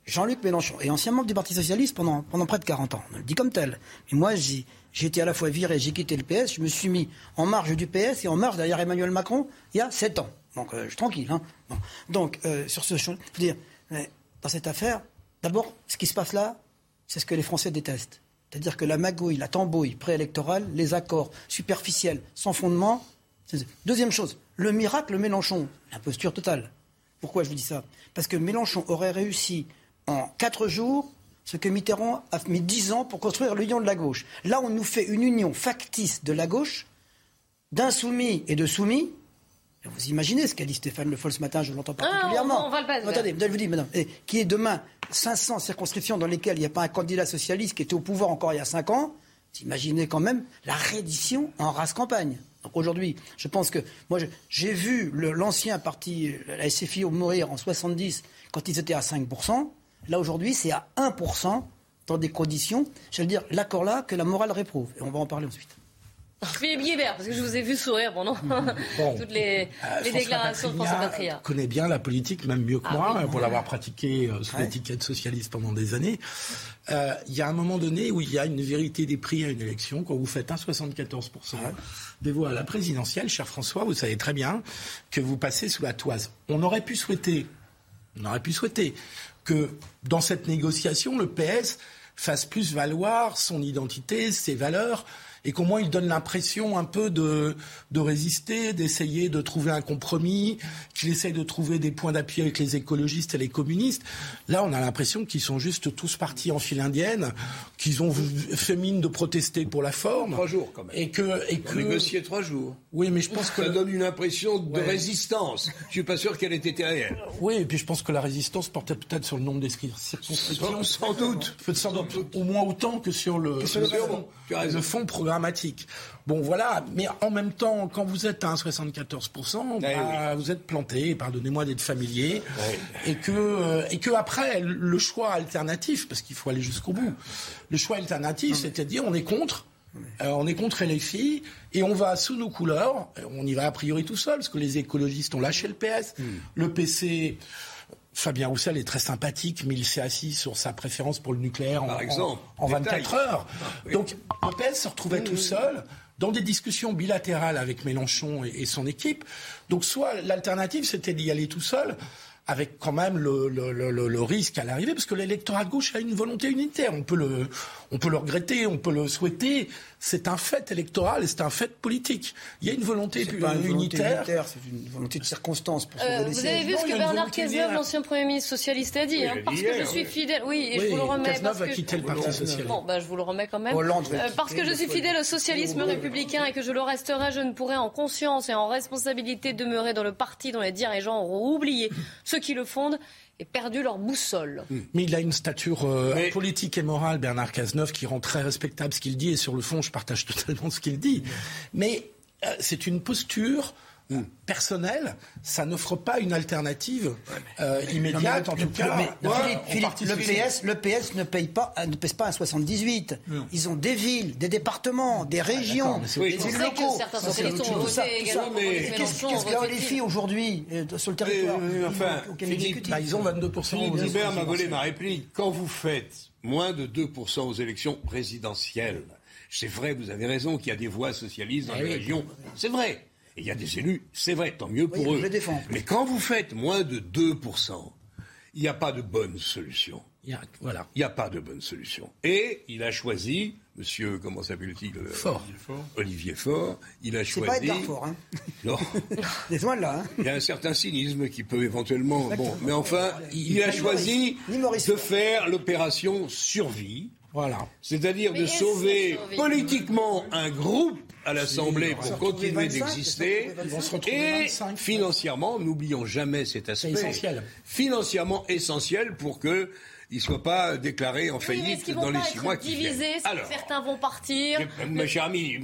Jean-Luc Mélenchon est ancien membre du Parti socialiste pendant, pendant près de 40 ans. On le dit comme tel. Mais moi, j'ai été à la fois viré, j'ai quitté le PS, je me suis mis en marge du PS et en marge derrière Emmanuel Macron il y a sept ans. Donc euh, je suis tranquille. Hein. Donc euh, sur ce, je veux dire, dans cette affaire, d'abord, ce qui se passe là, c'est ce que les Français détestent. C'est-à-dire que la magouille, la tambouille préélectorale, les accords superficiels, sans fondement. Deuxième chose, le miracle Mélenchon, l'imposture totale. Pourquoi je vous dis ça? Parce que Mélenchon aurait réussi en quatre jours ce que Mitterrand a mis dix ans pour construire l'union de la gauche. Là, on nous fait une union factice de la gauche, d'insoumis et de soumis. Vous imaginez ce qu'a dit Stéphane Le Foll ce matin, je l'entends ah, particulièrement. on va le Attendez, je vous dis, madame, qui est demain 500 circonscriptions dans lesquelles il n'y a pas un candidat socialiste qui était au pouvoir encore il y a cinq ans. Vous imaginez quand même la reddition en race campagne. Donc aujourd'hui, je pense que moi, j'ai vu l'ancien parti, la SFI, mourir en 70 quand ils étaient à 5 Là, aujourd'hui, c'est à 1% dans des conditions, j'allais dire, l'accord là que la morale réprouve. Et on va en parler ensuite. Philippe Guibert, parce que je vous ai vu sourire pendant <laughs> toutes les, euh, déclarations de François Patria. connaît bien la politique, même mieux que ah moi, pour l'avoir pratiqué euh, sous l'étiquette socialiste pendant des années. Euh, il y a un moment donné où il y a une vérité des prix à une élection. Quand vous faites 1,74% des voix à la présidentielle, cher François, vous savez très bien que vous passez sous la toise. On aurait pu souhaiter, on aurait pu souhaiter que dans cette négociation, le PS fasse plus valoir son identité, ses valeurs, et qu'au moins il donne l'impression un peu de, de résister, d'essayer de trouver un compromis, qu'il essaye de trouver des points d'appui avec les écologistes et les communistes. Là, on a l'impression qu'ils sont juste tous partis en file indienne, qu'ils ont fait mine de protester pour la forme. Trois jours, quand même. Et que, et que... négocier trois jours. Oui, mais je pense que... Ça donne une impression de résistance. Je suis pas sûr qu'elle ait été réelle. Oui, et puis je pense que la résistance portait peut-être sur le nombre des circonscriptions. Sans, doute. Sans doute. Au moins autant que sur le, le, fond, le fond programmatique. Bon, voilà. Mais en même temps, quand vous êtes à 74%, eh bah, vous êtes planté, pardonnez-moi d'être familier, et que euh, et que après le choix alternatif, parce qu'il faut aller jusqu'au bout, le choix alternatif, c'est-à-dire on est contre, Euh, on est contre les filles et on va sous nos couleurs. On y va a priori tout seul parce que les écologistes ont lâché le PS. Hmm. Le PC, Fabien Roussel est très sympathique, mais il s'est assis sur sa préférence pour le nucléaire en, exemple, en, 24 heures. Ah, Donc PS se retrouvait tout seul dans des discussions bilatérales avec Mélenchon et son équipe. Donc soit l'alternative, c'était d'y aller tout seul, avec quand même le, le, le, le risque à l'arrivée, parce que l'électorat de gauche a une volonté unitaire. On peut le, on peut le regretter, on peut le souhaiter. C'est un fait électoral et c'est un fait politique. Il y a une volonté unitaire. c'est une volonté de circonstance pour euh, Vous avez vu ce que Bernard Cazeneuve, l'ancien Premier ministre socialiste, a dit hein, Parce que je suis fidèle. Oui, et je vous le remets. Cazeneuve a quitté le Parti socialiste. Bon, ben, je vous le remets quand même. Euh, parce que je suis fidèle au socialisme républicain et que je le resterai, je ne pourrai en conscience et en responsabilité demeurer dans le parti dont les dirigeants auront oublié ceux qui le fondent et perdu leur boussole. Hmm. Mais il a une stature euh, politique et morale, Bernard Cazeneuve, qui rend très respectable ce qu'il dit, et sur le fond, je partage <laughs> totalement ce qu'il dit. Mais euh, c'est une posture personnel, ça n'offre pas une alternative euh, immédiate, en tout cas. le, PS, le PS ne paye pas, ne pèse pas un 78. Ils ont des villes, des départements, des régions, des élus locaux. Qu'est-ce qu'il y a les filles aujourd'hui euh, sur le territoire Enfin, bah, ils ont 22%. Philippe Guibert m'a volé ma réplique. Quand vous faites moins de 2% aux élections présidentielles, c'est vrai, vous avez raison qu'il y a des voix socialistes dans ah les régions. C'est vrai il y a des élus, c'est vrai, tant mieux pour eux. Mais quand vous faites moins de 2%, il n'y a pas de bonne solution. Il a, voilà. Il n'y a pas de bonne solution. Et il a choisi, monsieur, comment s'appelle-t-il Fort. Olivier Faure. Il a choisi. C'est pas Edgar Fort, hein <laughs> Non. <laughs> là. Hein il y a un certain cynisme qui peut éventuellement. Bon, mais enfin, il a choisi de faire l'opération survie. Voilà. C'est-à-dire de sauver politiquement un groupe à l'Assemblée pour continuer d'exister. Et financièrement, n'oublions jamais cet aspect. Essentiel. Financièrement essentiel pour que il ne soit pas déclaré en faillite dans les six mois qui viennent. Alors, certains vont partir. Mes chers amis,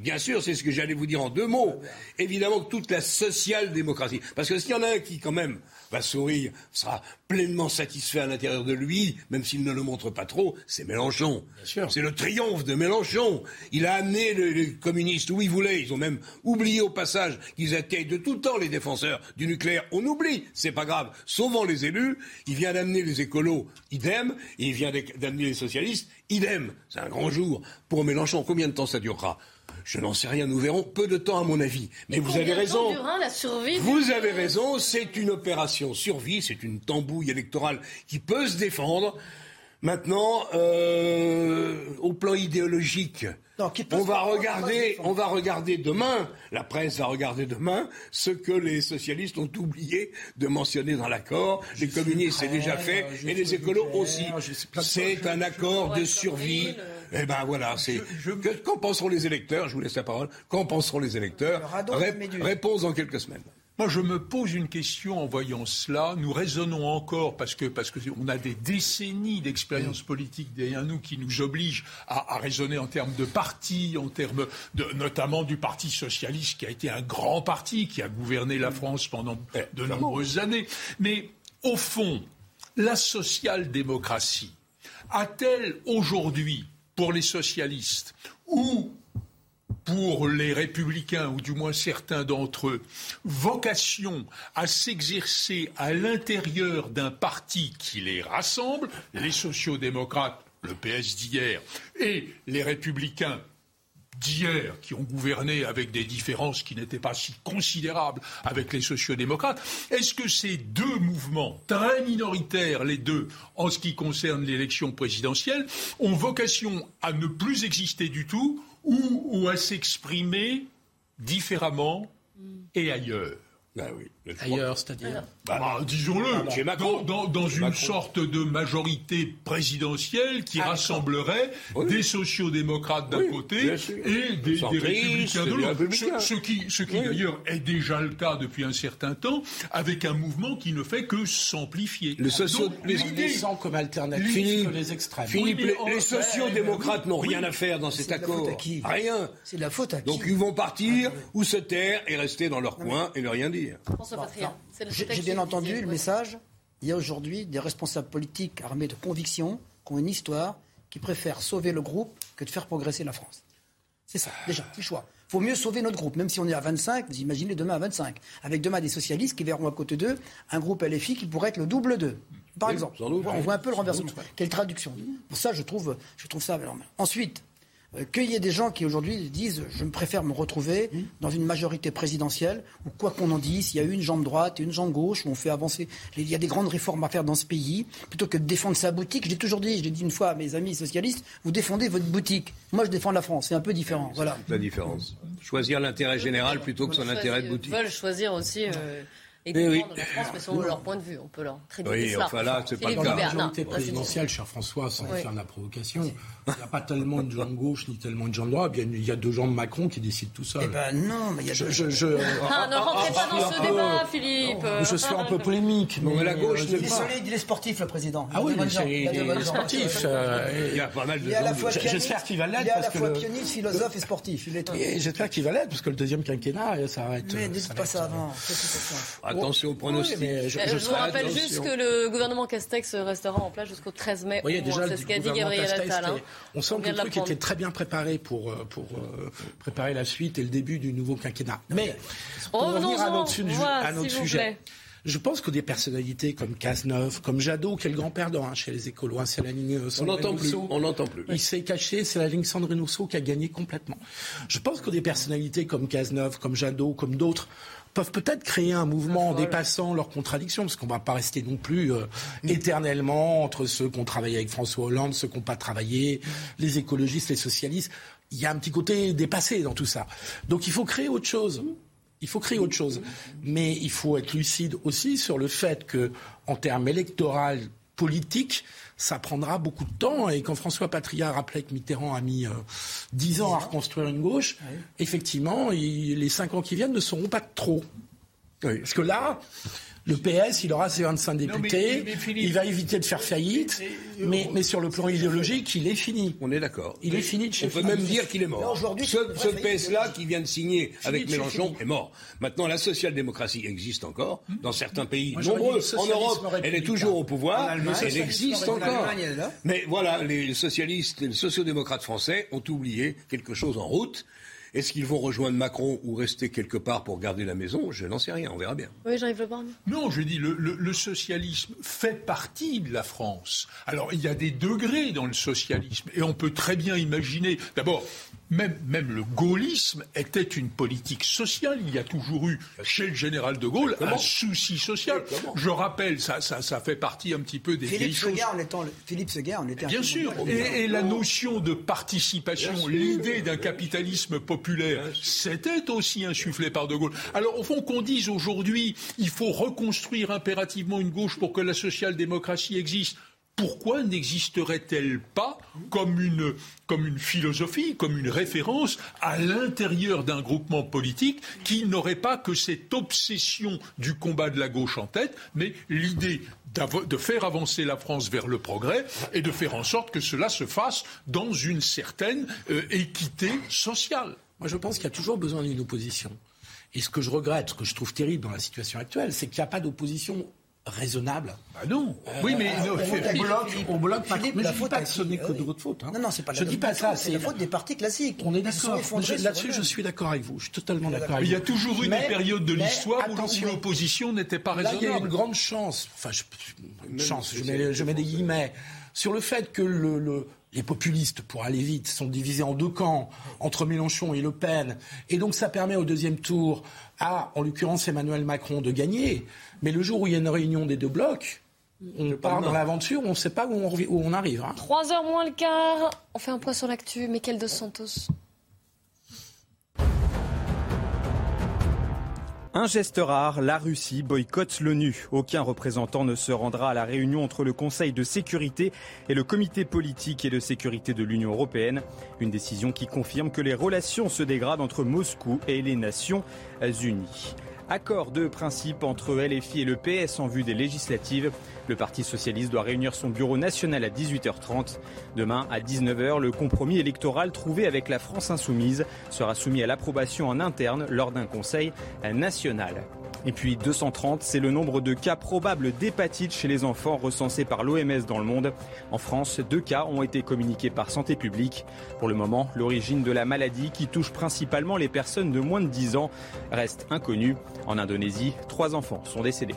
bien sûr, c'est ce que j'allais vous dire en deux mots. Évidemment que toute la social-démocratie. Parce que s'il y en a un qui, quand même, va sourire, sera pleinement satisfait à l'intérieur de lui, même s'il ne le montre pas trop, c'est Mélenchon. C'est le triomphe de Mélenchon. Il a amené les, communistes où il voulait. Ils ont même oublié au passage qu'ils étaient de tout temps les défenseurs du nucléaire. On oublie, c'est pas grave. Sauvant les élus, il vient d'amener les écolos, idem, et il vient d'amener les socialistes, idem. C'est un grand jour pour Mélenchon. Combien de temps ça durera? Je n'en sais rien, nous verrons peu de temps à mon avis. Mais vous avez raison. vous avez raison, c'est une opération survie, c'est une tambouille électorale qui peut se défendre. Maintenant, euh, au plan idéologique, on va regarder, on va regarder demain, la presse va regarder demain ce que les socialistes ont oublié de mentionner dans l'accord. Les communistes, c'est déjà fait, et les écolos aussi. C'est un accord de survie. Eh ben voilà, c'est. Qu'en penseront les électeurs? Je vous laisse la parole. Qu'en penseront les électeurs? Réponse dans quelques semaines. Moi, je me pose une question en voyant cela. Nous raisonnons encore parce que parce que on a des décennies d'expérience politique derrière nous qui nous obligent à, à, raisonner en termes de parti, en termes de, notamment du Parti socialiste qui a été un grand parti qui a gouverné la France pendant de nombreuses années. Mais au fond, la social-démocratie a-t-elle aujourd'hui pour les socialistes ou pour les républicains, ou du moins certains d'entre eux, vocation à s'exercer à l'intérieur d'un parti qui les rassemble, les sociaux-démocrates, le PS d'hier, et les républicains d'hier, qui ont gouverné avec des différences qui n'étaient pas si considérables avec les sociaux-démocrates, est-ce que ces deux mouvements, très minoritaires les deux en ce qui concerne l'élection présidentielle, ont vocation à ne plus exister du tout ou, à s'exprimer différemment et ailleurs bah Ailleurs, c'est-à-dire bah, bah, Disons-le, dans, une sorte de majorité présidentielle qui ah, rassemblerait des sociaux-démocrates d'un côté et des, républicains de l'autre. Ce, qui, ce qui d'ailleurs est déjà le cas depuis un certain temps, avec un mouvement qui ne fait que s'amplifier. Le socio les, comme alternative les extrêmes. Philippe, les, sociaux-démocrates n'ont rien à faire dans cet accord. Rien. C'est la faute à qui? Donc ils vont partir ou se taire et rester dans leur coin et ne rien dire. J'ai bien entendu le message. Il y a aujourd'hui des responsables politiques armés de convictions, qui ont une histoire, qui préfèrent sauver le groupe que de faire progresser la France. C'est ça, déjà, le choix. Il faut mieux sauver notre groupe, même si on est à 25, vous imaginez demain à 25. Avec demain des socialistes qui verront à côté d'eux un groupe LFI qui pourrait être le double d'eux. Par exemple, on voit un peu le renversement. Quelle traduction Pour ça, je trouve, je trouve ça. Ensuite, euh, qu'il y ait des gens qui aujourd'hui disent je me préfère me retrouver dans une majorité présidentielle où quoi qu'on en dise, il y a une jambe droite et une jambe gauche où on fait avancer. Il y a des grandes réformes à faire dans ce pays plutôt que de défendre sa boutique. Je l'ai toujours dit, je l'ai dit une fois à mes amis socialistes, vous défendez votre boutique. Moi, je défends la France. C'est un peu différent. Voilà. La différence. Choisir l'intérêt général plutôt que son intérêt de boutique. Ils veulent choisir aussi. Euh, et défendre la France, mais selon leur point de vue. On peut leur oui, cela. Enfin là, c'est pas le cas. la majorité présidentielle, cher François, sans Oui. faire de la provocation, il n'y a pas tellement de jambe gauche ni tellement de jambe droite. Il y a, il y a deux jambes Macron qui décident tout seul. Eh ben non, mais il y a je, deux- je, je- Ah, ne rentrez pas dans ce débat, Philippe. je suis un peu polémique. Mais la gauche euh, ne Il est je- solide, il est sportif, le président. Ah oui, Il de de est sportif. euh, Il y a pas mal de Il est à la gens. j'espère qu'il va l'être Il est à la fois pianiste, philosophe et sportif. Est j'espère qu'il va l'être, parce que le deuxième quinquennat, ça arrête. Mais dites ça pas ça avant. Attention. Au pronostic. Je- Euh, Je, vous rappelle juste que le gouvernement Castex restera en place jusqu'au 13 mai. C'est ce qu'a dit Gabriel Attal. On sent On que le truc était très bien préparé pour, euh, pour euh, préparer la suite et le début du nouveau quinquennat. Mais pour revenir à notre, su- à sujet, plaît. je pense que des personnalités comme Cazeneuve, comme Jadot, qui est le grand perdant hein, chez les écolos, hein, c'est la ligne euh, On Sandrine n'entend plus. Rousseau. On n'entend plus. Il s'est caché, c'est la ligne Sandrine Rousseau qui a gagné complètement. Je pense que des personnalités comme Cazeneuve, comme Jadot, comme d'autres peuvent peut-être créer un mouvement en dépassant leurs contradictions, parce qu'on ne va pas rester non plus euh, éternellement entre ceux qui ont travaillé avec François Hollande, ceux qui n'ont pas travaillé, les écologistes, les socialistes. Il y a un petit côté dépassé dans tout ça. Donc il faut créer autre chose. Il faut créer autre chose. Mais il faut être lucide aussi sur le fait que, en termes électoraux, politiques, ça prendra beaucoup de temps. Et quand François Patria rappelait que Mitterrand a mis euh, 10 ans à reconstruire une gauche, effectivement, il- les 5 ans qui viennent ne seront pas trop. Parce que là, le PS, il aura ses 25 mais- députés, mais Philippe- il va éviter de faire faillite, mais, mais sur le plan idéologique, il est fini. On est d'accord. Il est fini de chez On peut même dire qu'il est mort. Ce PS-là qui vient de signer avec Mélenchon est mort. Maintenant, la social-démocratie existe encore dans certains pays Moi, nombreux. En Europe, elle est toujours au pouvoir. Allemagne, elle le existe encore. Mais voilà, les socialistes et les sociodémocrates français ont oublié quelque chose en route. Est-ce qu'ils vont rejoindre Macron ou rester quelque part pour garder la maison? Je n'en sais rien, on verra bien. Oui, Jean-Yves Le. Non, je dis, le, le- le socialisme fait partie de la France. Alors, il y a des degrés dans le socialisme, et on peut très bien imaginer, d'abord, même, même le gaullisme était une politique sociale. Il y a toujours eu, chez le général de Gaulle, un souci social. Je rappelle, ça, ça, ça fait partie un petit peu des vieilles Philippe choses. Seguin, en étant le- Philippe Seguin, on était Bien sûr. Et, et la notion de participation, l'idée d'un capitalisme populaire, c'était aussi insufflé par De Gaulle. Alors, au fond, qu'on dise aujourd'hui, il faut reconstruire impérativement une gauche pour que la social-démocratie existe. Pourquoi n'existerait-elle pas comme une, philosophie, comme une référence à l'intérieur d'un groupement politique qui n'aurait pas que cette obsession du combat de la gauche en tête, mais l'idée de faire avancer la France vers le progrès et de faire en sorte que cela se fasse dans une certaine euh, équité sociale? Moi, je pense qu'il y a toujours besoin d'une opposition. Et ce que je regrette, ce que je trouve terrible dans la situation actuelle, c'est qu'il n'y a pas d'opposition raisonnable. Ah non. Oui, mais Euh, non, au bloc, pas- Philippe, mais la je dis faute pas que ce n'est que de votre faute. hein. Non, non, c'est pas la Je dis pas ça. c'est la faute des partis classiques. On est d'accord. Là-dessus, je suis d'accord avec vous. Je suis totalement d'accord avec il y a toujours eu Mais- des périodes de l'histoire où l'opposition n'était pas Là, il y a une raisonnable. grande chance, enfin, je- une chance, je mets, je mets des guillemets, sur le fait que le- le- les populistes, pour aller vite, sont divisés en deux camps, entre Mélenchon et Le Pen. Et donc, ça permet au deuxième tour à, en l'occurrence, Emmanuel Macron de gagner. Mais le jour où il y a une réunion des deux blocs, on part dans l'aventure, on ne sait pas où on, revi- où on arrive. hein. 3 heures moins le quart. On fait un point sur l'actu. Michael Dos Santos. Un geste rare, la Russie boycotte l'ONU. Aucun représentant ne se rendra à la réunion entre le Conseil de sécurité et le Comité politique et de sécurité de l'Union européenne. Une décision qui confirme que les relations se dégradent entre Moscou et les Nations unies. Accord de principe entre LFI et le PS en vue des législatives. Le Parti socialiste doit réunir son bureau national à 18h30. Demain, à 19h, le compromis électoral trouvé avec la France insoumise sera soumis à l'approbation en interne lors d'un conseil national. Et puis 230, c'est le nombre de cas probables d'hépatite chez les enfants recensés par l'OMS dans le monde. En France, deux cas ont été communiqués par Santé publique. Pour le moment, l'origine de la maladie, qui touche principalement les personnes de moins de 10 ans, reste inconnue. En Indonésie, trois enfants sont décédés.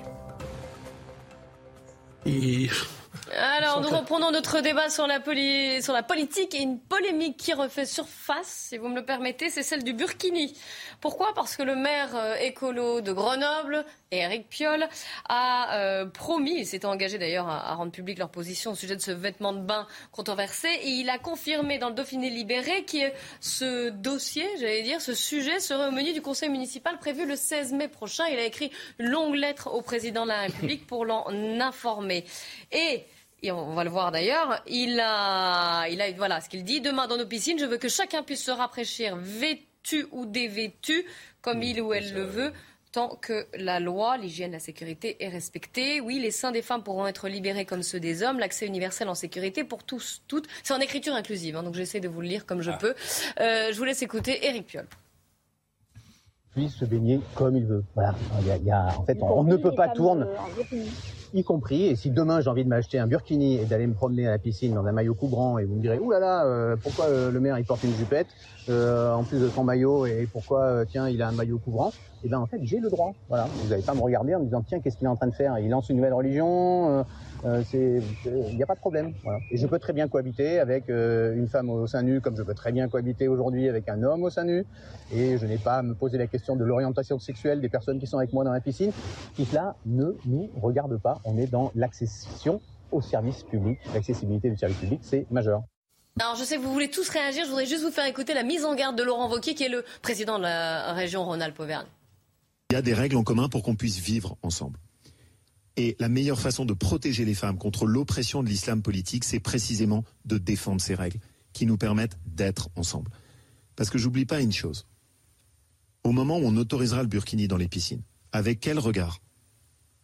Alors, nous reprenons notre débat sur la, sur la politique et une polémique qui refait surface, si vous me le permettez, c'est celle du Burkini. Pourquoi? Parce que le maire euh, écolo de Grenoble, Eric Piolle, a euh, promis, il s'était engagé d'ailleurs à, rendre public leur position au sujet de ce vêtement de bain controversé, et il a confirmé dans le Dauphiné libéré que ce dossier, j'allais dire, ce sujet serait au menu du conseil municipal prévu le 16 mai prochain. Il a écrit une longue lettre au président de la République pour l'en informer. Et et on va le voir d'ailleurs, il a, il a, voilà ce qu'il dit. Demain, dans nos piscines, je veux que chacun puisse se rafraîchir vêtu ou dévêtu, comme il ou elle le veut, tant que la loi, l'hygiène, la sécurité est respectée. Oui, les seins des femmes pourront être libérés comme ceux des hommes. L'accès universel en sécurité pour tous, toutes. C'est en écriture inclusive, hein, donc j'essaie de vous le lire comme je ah. peux. Euh, je vous laisse écouter Eric Piolle puisse se baigner comme il veut. Voilà. Il y a, en fait, on, ne peut pas tourner y compris. Et si demain j'ai envie de m'acheter un burkini et d'aller me promener à la piscine dans un maillot couvrant et vous me direz, là, euh, pourquoi euh, le maire il porte une jupette euh, en plus de son maillot et pourquoi tiens il a un maillot couvrant Eh ben en fait j'ai le droit. Voilà. Vous n'allez pas me regarder en me disant tiens qu'est-ce qu'il est en train de faire? Il lance une nouvelle religion. il n'y a pas de problème. Voilà. Et je peux très bien cohabiter avec une femme au sein nu comme je peux très bien cohabiter aujourd'hui avec un homme au sein nu. Et je n'ai pas à me poser la question de l'orientation sexuelle des personnes qui sont avec moi dans la piscine. Tout cela ne nous regarde pas on est dans l'accession au service public. L'accessibilité du service public, c'est majeur. Alors je sais que vous voulez tous réagir, je voudrais juste vous faire écouter la mise en garde de Laurent Wauquiez, qui est le président de la région Rhône-Alpes-Auvergne. Il y a des règles en commun pour qu'on puisse vivre ensemble. Et la meilleure façon de protéger les femmes contre l'oppression de l'islam politique, c'est précisément de défendre ces règles qui nous permettent d'être ensemble. Parce que j'oublie pas une chose. Au moment où on autorisera le burkini dans les piscines, avec quel regard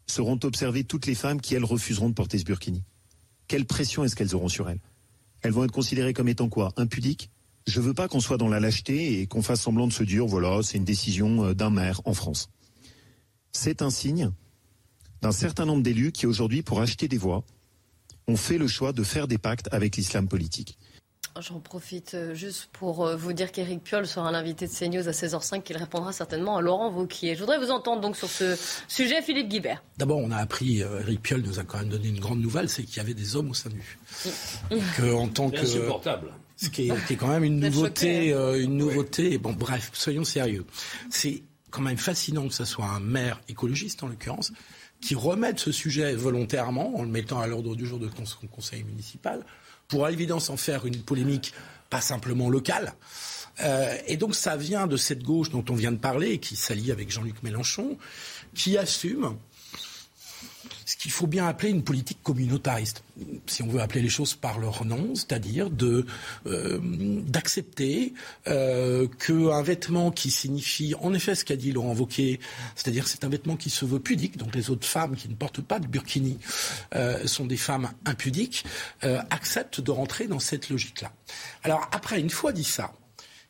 seront observées toutes les femmes qui, elles, refuseront de porter ce burkini? Quelle pression est-ce qu'elles auront sur elles? Elles vont être considérées comme étant quoi? Impudiques? Je veux pas qu'on soit dans la lâcheté et qu'on fasse semblant de se dire, voilà, c'est une décision euh, d'un maire en France. C'est un signe d'un certain nombre d'élus qui, aujourd'hui, pour acheter des voix, ont fait le choix de faire des pactes avec l'islam politique. J'en profite euh, juste pour euh, vous dire qu'Éric Piolle sera l'invité de CNews à 16h05, qu'il répondra certainement à Laurent Vauquier. Je voudrais vous entendre donc sur ce sujet, Philippe Guibert. D'abord, on a appris, euh, Éric Piolle nous a quand même donné une grande nouvelle, c'est qu'il y avait des hommes au sein nu. <laughs> en tant que insupportable. Ce qui est, quand même une nouveauté, hein. une nouveauté. Bon, bref, soyons sérieux. C'est quand même fascinant que ce soit un maire écologiste, en l'occurrence, qui remette ce sujet volontairement, en le mettant à l'ordre du jour de son conseil municipal, pour à l'évidence en faire une polémique pas simplement locale. Euh, et donc ça vient de cette gauche dont on vient de parler, qui s'allie avec Jean-Luc Mélenchon, qui assume ce qu'il faut bien appeler une politique communautariste, si on veut appeler les choses par leur nom, c'est-à-dire de euh, d'accepter euh, qu'un vêtement qui signifie, en effet, ce qu'a dit Laurent Wauquiez, c'est-à-dire c'est un vêtement qui se veut pudique, donc les autres femmes qui ne portent pas de burkini euh, sont des femmes impudiques, euh, acceptent de rentrer dans cette logique-là. Alors après, une fois dit ça,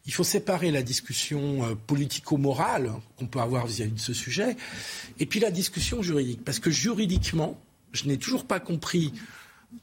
il faut séparer la discussion euh, politico-morale qu'on peut avoir vis-à-vis de ce sujet et puis la discussion juridique. Parce que juridiquement, je n'ai toujours pas compris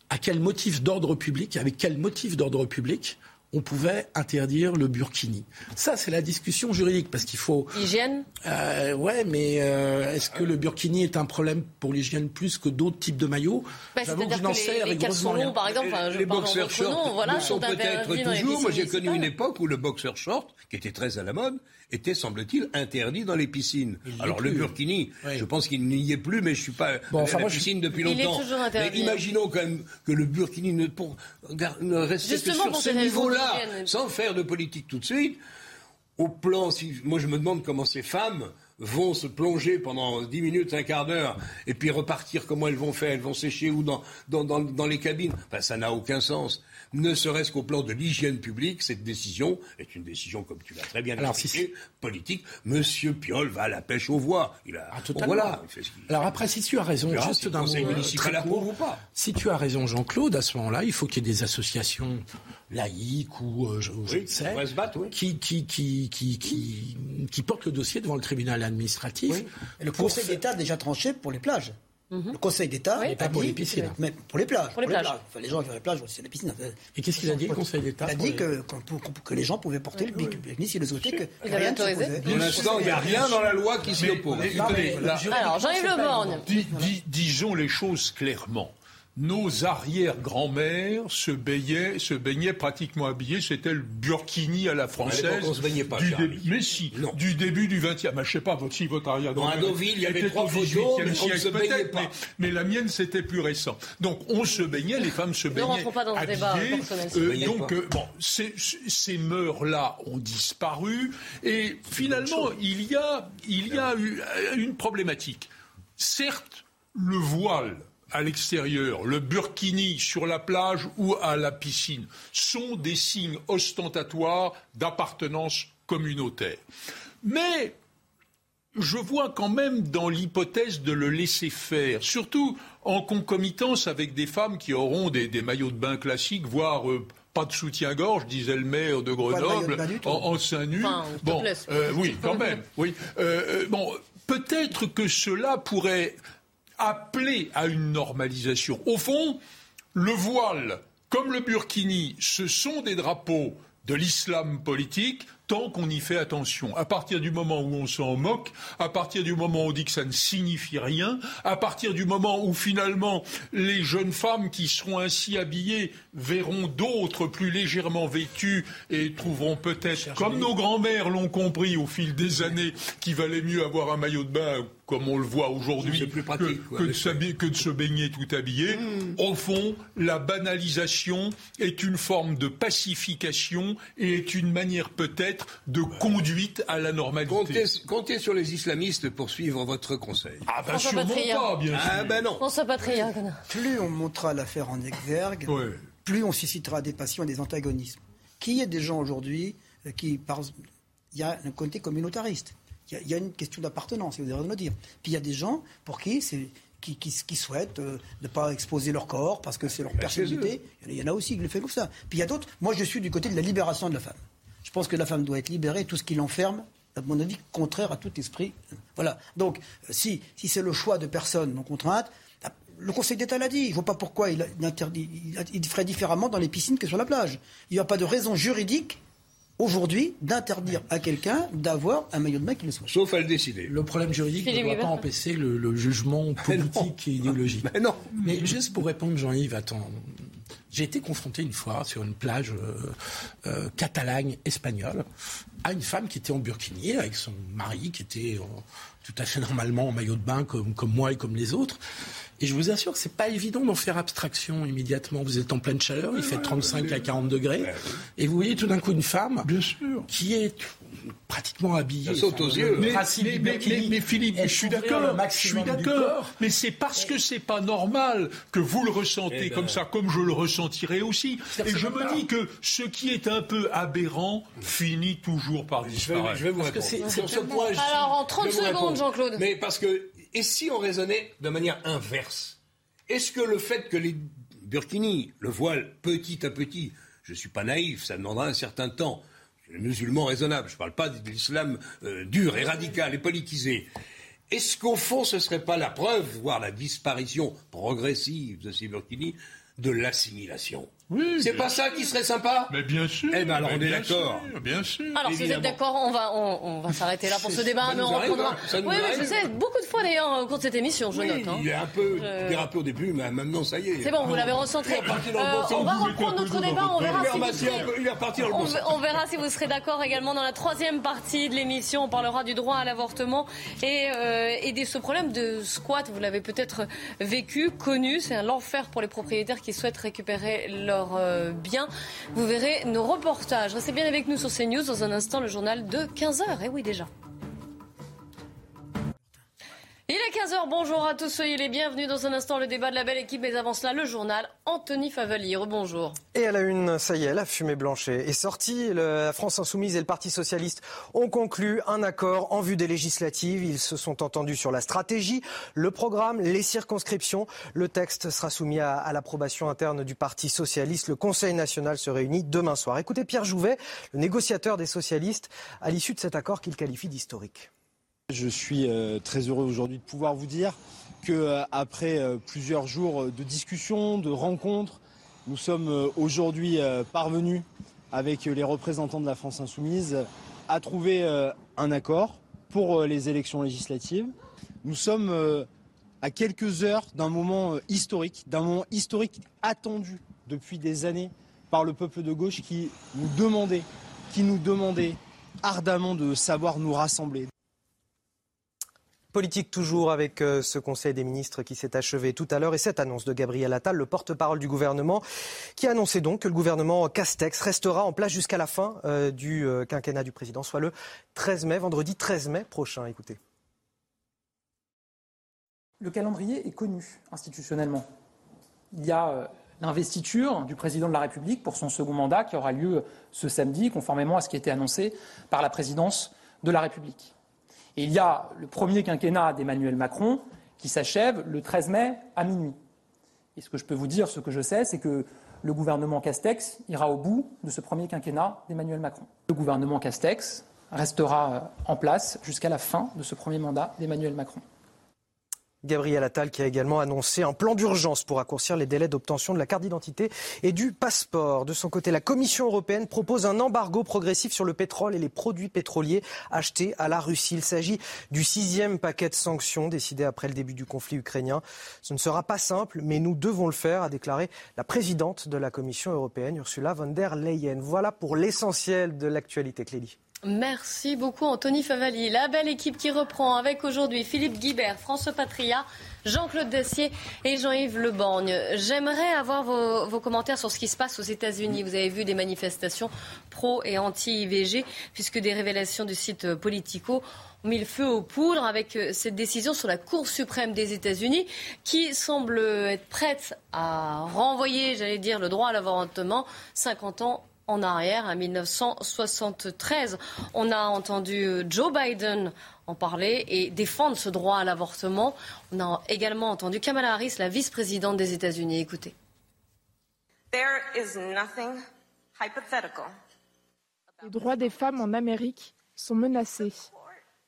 à quel motif d'ordre public, avec quel motif d'ordre public on pouvait interdire le burkini. Ça, c'est la discussion juridique, parce qu'il faut... Hygiène? euh, Ouais, mais euh, est-ce que le burkini est un problème pour l'hygiène plus que d'autres types de maillots? Bah, J'avoue que je n'en sais rigoureusement par exemple, les, les boxers shorts voilà, sont peut-être toujours... Moi, j'ai connu une époque où le boxer short, qui était très à la mode, était, semble-t-il, interdit dans les piscines. Alors le burkini, je pense qu'il n'y est plus, mais je suis pas bon, enfin, la piscine depuis longtemps. mais imaginons quand même que le burkini ne, pour, ne reste que sur ce niveau-là, sans faire de politique tout de suite. Au plan, si, moi je me demande comment ces femmes vont se plonger pendant 10 minutes, un quart d'heure, et puis repartir, comment elles vont faire? Elles vont sécher où? Dans, dans, dans, dans les cabines? Enfin, ça n'a aucun sens ne serait-ce qu'au plan de l'hygiène publique, cette décision est une décision, comme tu l'as très bien expliqué, politique. Monsieur Piolle va à la pêche aux voix. Il a, ah, voilà. Alors après, si tu as raison, juste d'un mot municipal ou pas. Si tu as raison, Jean-Claude, à ce moment-là, il faut qu'il y ait des associations laïques ou euh, je, sais, qui, qui, qui, qui, qui qui porte le dossier devant le tribunal administratif. Et le Conseil d'État a déjà tranché pour les plages. Mhm. Le Conseil d'État Oui. Pas pour dit- les piscines. Mais pour les plages. Pour les plages. Enfin, les gens qui vont à la plage, c'est la piscine. Et qu'est-ce qu'il a dit, le Conseil d'État Il a pour dit les- que, que les gens pouvaient porter le bikini s'ils le souhaitaient. Que avez rien ne. Pour l'instant, il n'y a rien dans la loi qui s'y oppose. Alors, Jean-Yves Le dis- disons les choses clairement. Nos arrière-grand-mères se baignaient, se baignaient pratiquement habillées. C'était le burkini à la française. on se baignait pas, du dé-. Mais si, Non. du début du 20e. Mais je sais pas, votre, si votre arrière-grand-mère. Dans Deauville, il y avait trois photos, 18e mais on se baignait peut-être, pas. Mais, mais la mienne, c'était plus récent. Donc, on se baignait, les femmes se Ne baignaient. rentrons pas dans ce débat habillées. personnel. Euh, donc, euh, bon, ces, ces mœurs-là ont disparu. Et finalement, il y a, il y a eu euh, une problématique. Certes, le voile à l'extérieur, le burkini sur la plage ou à la piscine sont des signes ostentatoires d'appartenance communautaire. Mais je vois quand même dans l'hypothèse de le laisser faire, surtout en concomitance avec des femmes qui auront des, des maillots de bain classiques, voire euh, pas de soutien-gorge, disait le maire de de maillot de Grenoble, en, en seins nus. Enfin, bon, euh, oui, quand même. Oui. Euh, euh, bon, peut-être que cela pourrait appeler à une normalisation. Au fond, le voile, comme le burkini, ce sont des drapeaux de l'islam politique tant qu'on y fait attention. À partir du moment où on s'en moque, à partir du moment où on dit que ça ne signifie rien, à partir du moment où finalement les jeunes femmes qui seront ainsi habillées verront d'autres plus légèrement vêtues et trouveront peut-être, comme nos grands-mères l'ont compris au fil des années, qu'il valait mieux avoir un maillot de bain comme on le voit aujourd'hui, que, de que se baigner tout habillé. Au fond, la banalisation est une forme de pacification et est une manière peut-être de conduite à la normalité. Comptez, comptez sur les islamistes pour suivre votre conseil. Ah ben François sûrement Patria. pas, bien sûr. Ah ben non. François Patria. Plus on montera l'affaire en exergue, Ouais. plus on suscitera des passions et des antagonismes. Qu'il y ait des gens aujourd'hui euh, qui, par... il y a un côté communautariste. Il y a, il y a une question d'appartenance, vous avez raison de le dire. Puis il y a des gens pour qui c'est qui, qui, qui souhaitent euh, ne pas exposer leur corps parce que c'est leur personnalité. Il y en a- aussi qui le font comme ça. Puis il y a d'autres. Moi, je suis du côté de la libération de la femme. Je pense que la femme doit être libérée. Tout ce qui l'enferme, à mon avis, contraire à tout esprit. Voilà. Donc, euh, si, si c'est le choix de personnes non contraintes, le Conseil d'État l'a dit. Il ne voit pas pourquoi il, interdit, il ferait différemment dans les piscines que sur la plage. Il n'y a pas de raison juridique aujourd'hui d'interdire à quelqu'un d'avoir un maillot de bain qui le soit. Sauf à le décider. Le problème juridique ne doit pas empêcher le, le jugement politique et idéologique. Mais non. Mais juste pour répondre, Jean-Yves, attends. J'ai été confronté une fois sur une plage euh, euh, catalagne espagnole à une femme qui était en burkini avec son mari qui était euh, tout à fait normalement en maillot de bain comme, comme moi et comme les autres. Et je vous assure que c'est pas évident d'en faire abstraction immédiatement. Vous êtes en pleine chaleur, il fait 35 à 40 degrés, et vous voyez tout d'un coup une femme qui est pratiquement habillée. Ça saute aux yeux. Mais, principe mais- du mais- burkini mais- mais Philippe, je suis d'accord, je suis d'accord, mais c'est parce que c'est pas normal que vous le ressentez Eh ben. comme ça, comme je le ressentirai aussi. Et je me pas- dis que ce qui est un peu aberrant finit toujours par Je vais, disparaître. je vais vous répondre. c'est- Sur c'est ce tellement- point, je- Alors, en 30 je vais vous secondes. Jean-Claude. Mais parce que, et si on raisonnait de manière inverse Est-ce que le fait que les burkinis, le voile petit à petit, je ne suis pas naïf, ça demandera un certain temps. Je suis un musulman raisonnable, je ne parle pas de l'islam euh, dur et radical et politisé. Est-ce qu'au fond, ce ne serait pas la preuve, voire la disparition progressive de ces burkinis, de l'assimilation? Oui, C'est pas ça qui serait sympa Mais bien sûr. Eh ben alors mais on est bien d'accord. sûr, Bien sûr. Alors, si vous êtes d'accord, on va, on, on va s'arrêter là pour ce débat, mais on reprendra. hein, ça nous oui, oui, je sais, beaucoup de fois d'ailleurs au cours de cette émission, je Oui, note. hein. il est un peu Je- dérapé au début, mais maintenant ça y est. C'est bon, vous l'avez recentré. Euh, on va reprendre un notre débat, on verra si vous un serez- on, verra si vous serez d'accord également dans la troisième partie de l'émission. On parlera du droit à l'avortement et, euh, et de ce problème de squat. Vous l'avez peut-être vécu, connu. C'est l'enfer pour les propriétaires qui souhaitent récupérer leurs biens. Vous verrez nos reportages. Restez bien avec nous sur CNews. Dans un instant, le journal de 15h. Et oui, déjà. Il est 15h, bonjour à tous, soyez les bienvenus. Dans un instant le débat de la belle équipe, mais avant cela le journal, Anthony Favali, bonjour. Et à la une, ça y est, la fumée blanche est sortie, la France Insoumise et le Parti Socialiste ont conclu un accord en vue des législatives, ils se sont entendus sur la stratégie, le programme, les circonscriptions, le texte sera soumis à l'approbation interne du Parti Socialiste, le Conseil national se réunit demain soir. Écoutez Pierre Jouvet, le négociateur des socialistes, à l'issue de cet accord qu'il qualifie d'historique. Je suis euh, très heureux aujourd'hui de pouvoir vous dire qu'après euh, euh, plusieurs jours de discussions, de rencontres, nous sommes aujourd'hui parvenus avec les représentants de la France insoumise à trouver un accord pour les élections législatives. Nous sommes à quelques heures d'un moment historique, d'un moment historique attendu depuis des années par le peuple de gauche qui nous demandait, qui nous demandait ardemment de savoir nous rassembler. Politique toujours avec euh, ce Conseil des ministres qui s'est achevé tout à l'heure et cette annonce de Gabriel Attal, le porte-parole du gouvernement, qui a annoncé donc que le gouvernement Castex restera en place jusqu'à la fin euh, du euh, quinquennat du président, soit le 13 mai, vendredi 13 mai prochain. Écoutez. Le calendrier est connu institutionnellement. Il y a l'investiture du président de la République pour son second mandat qui aura lieu ce samedi, conformément à ce qui a été annoncé par la présidence de la République. Et il y a le premier quinquennat d'Emmanuel Macron qui s'achève le 13 mai à minuit. Et ce que je peux vous dire, ce que je sais, c'est que le gouvernement Castex ira au bout de ce premier quinquennat d'Emmanuel Macron. Le gouvernement Castex restera en place jusqu'à la fin de ce premier mandat d'Emmanuel Macron. Gabriel Attal qui a également annoncé un plan d'urgence pour raccourcir les délais d'obtention de la carte d'identité et du passeport. De son côté, la Commission européenne propose un embargo progressif sur le pétrole et les produits pétroliers achetés à la Russie. Il s'agit du sixième paquet de sanctions décidé après le début du conflit ukrainien. Ce ne sera pas simple, mais nous devons le faire, a déclaré la présidente de la Commission européenne, Ursula von der Leyen. Voilà pour l'essentiel de l'actualité, Clélie. Merci beaucoup Anthony Favali. La belle équipe qui reprend avec aujourd'hui Philippe Guibert, François Patria, Jean-Claude Dessier et Jean-Yves Leborgne. J'aimerais avoir vos, commentaires sur ce qui se passe aux États-Unis. Vous avez vu des manifestations pro et anti-IVG puisque des révélations du site Politico ont mis le feu aux poudres avec cette décision sur la Cour suprême des États-Unis qui semble être prête à renvoyer, j'allais dire, le droit à l'avortement 50 ans en arrière, à 1973. On a entendu euh, Joe Biden en parler et défendre ce droit à l'avortement. On a également entendu Kamala Harris, la vice-présidente des États-Unis. Écoutez. Les droits des femmes en Amérique sont menacés.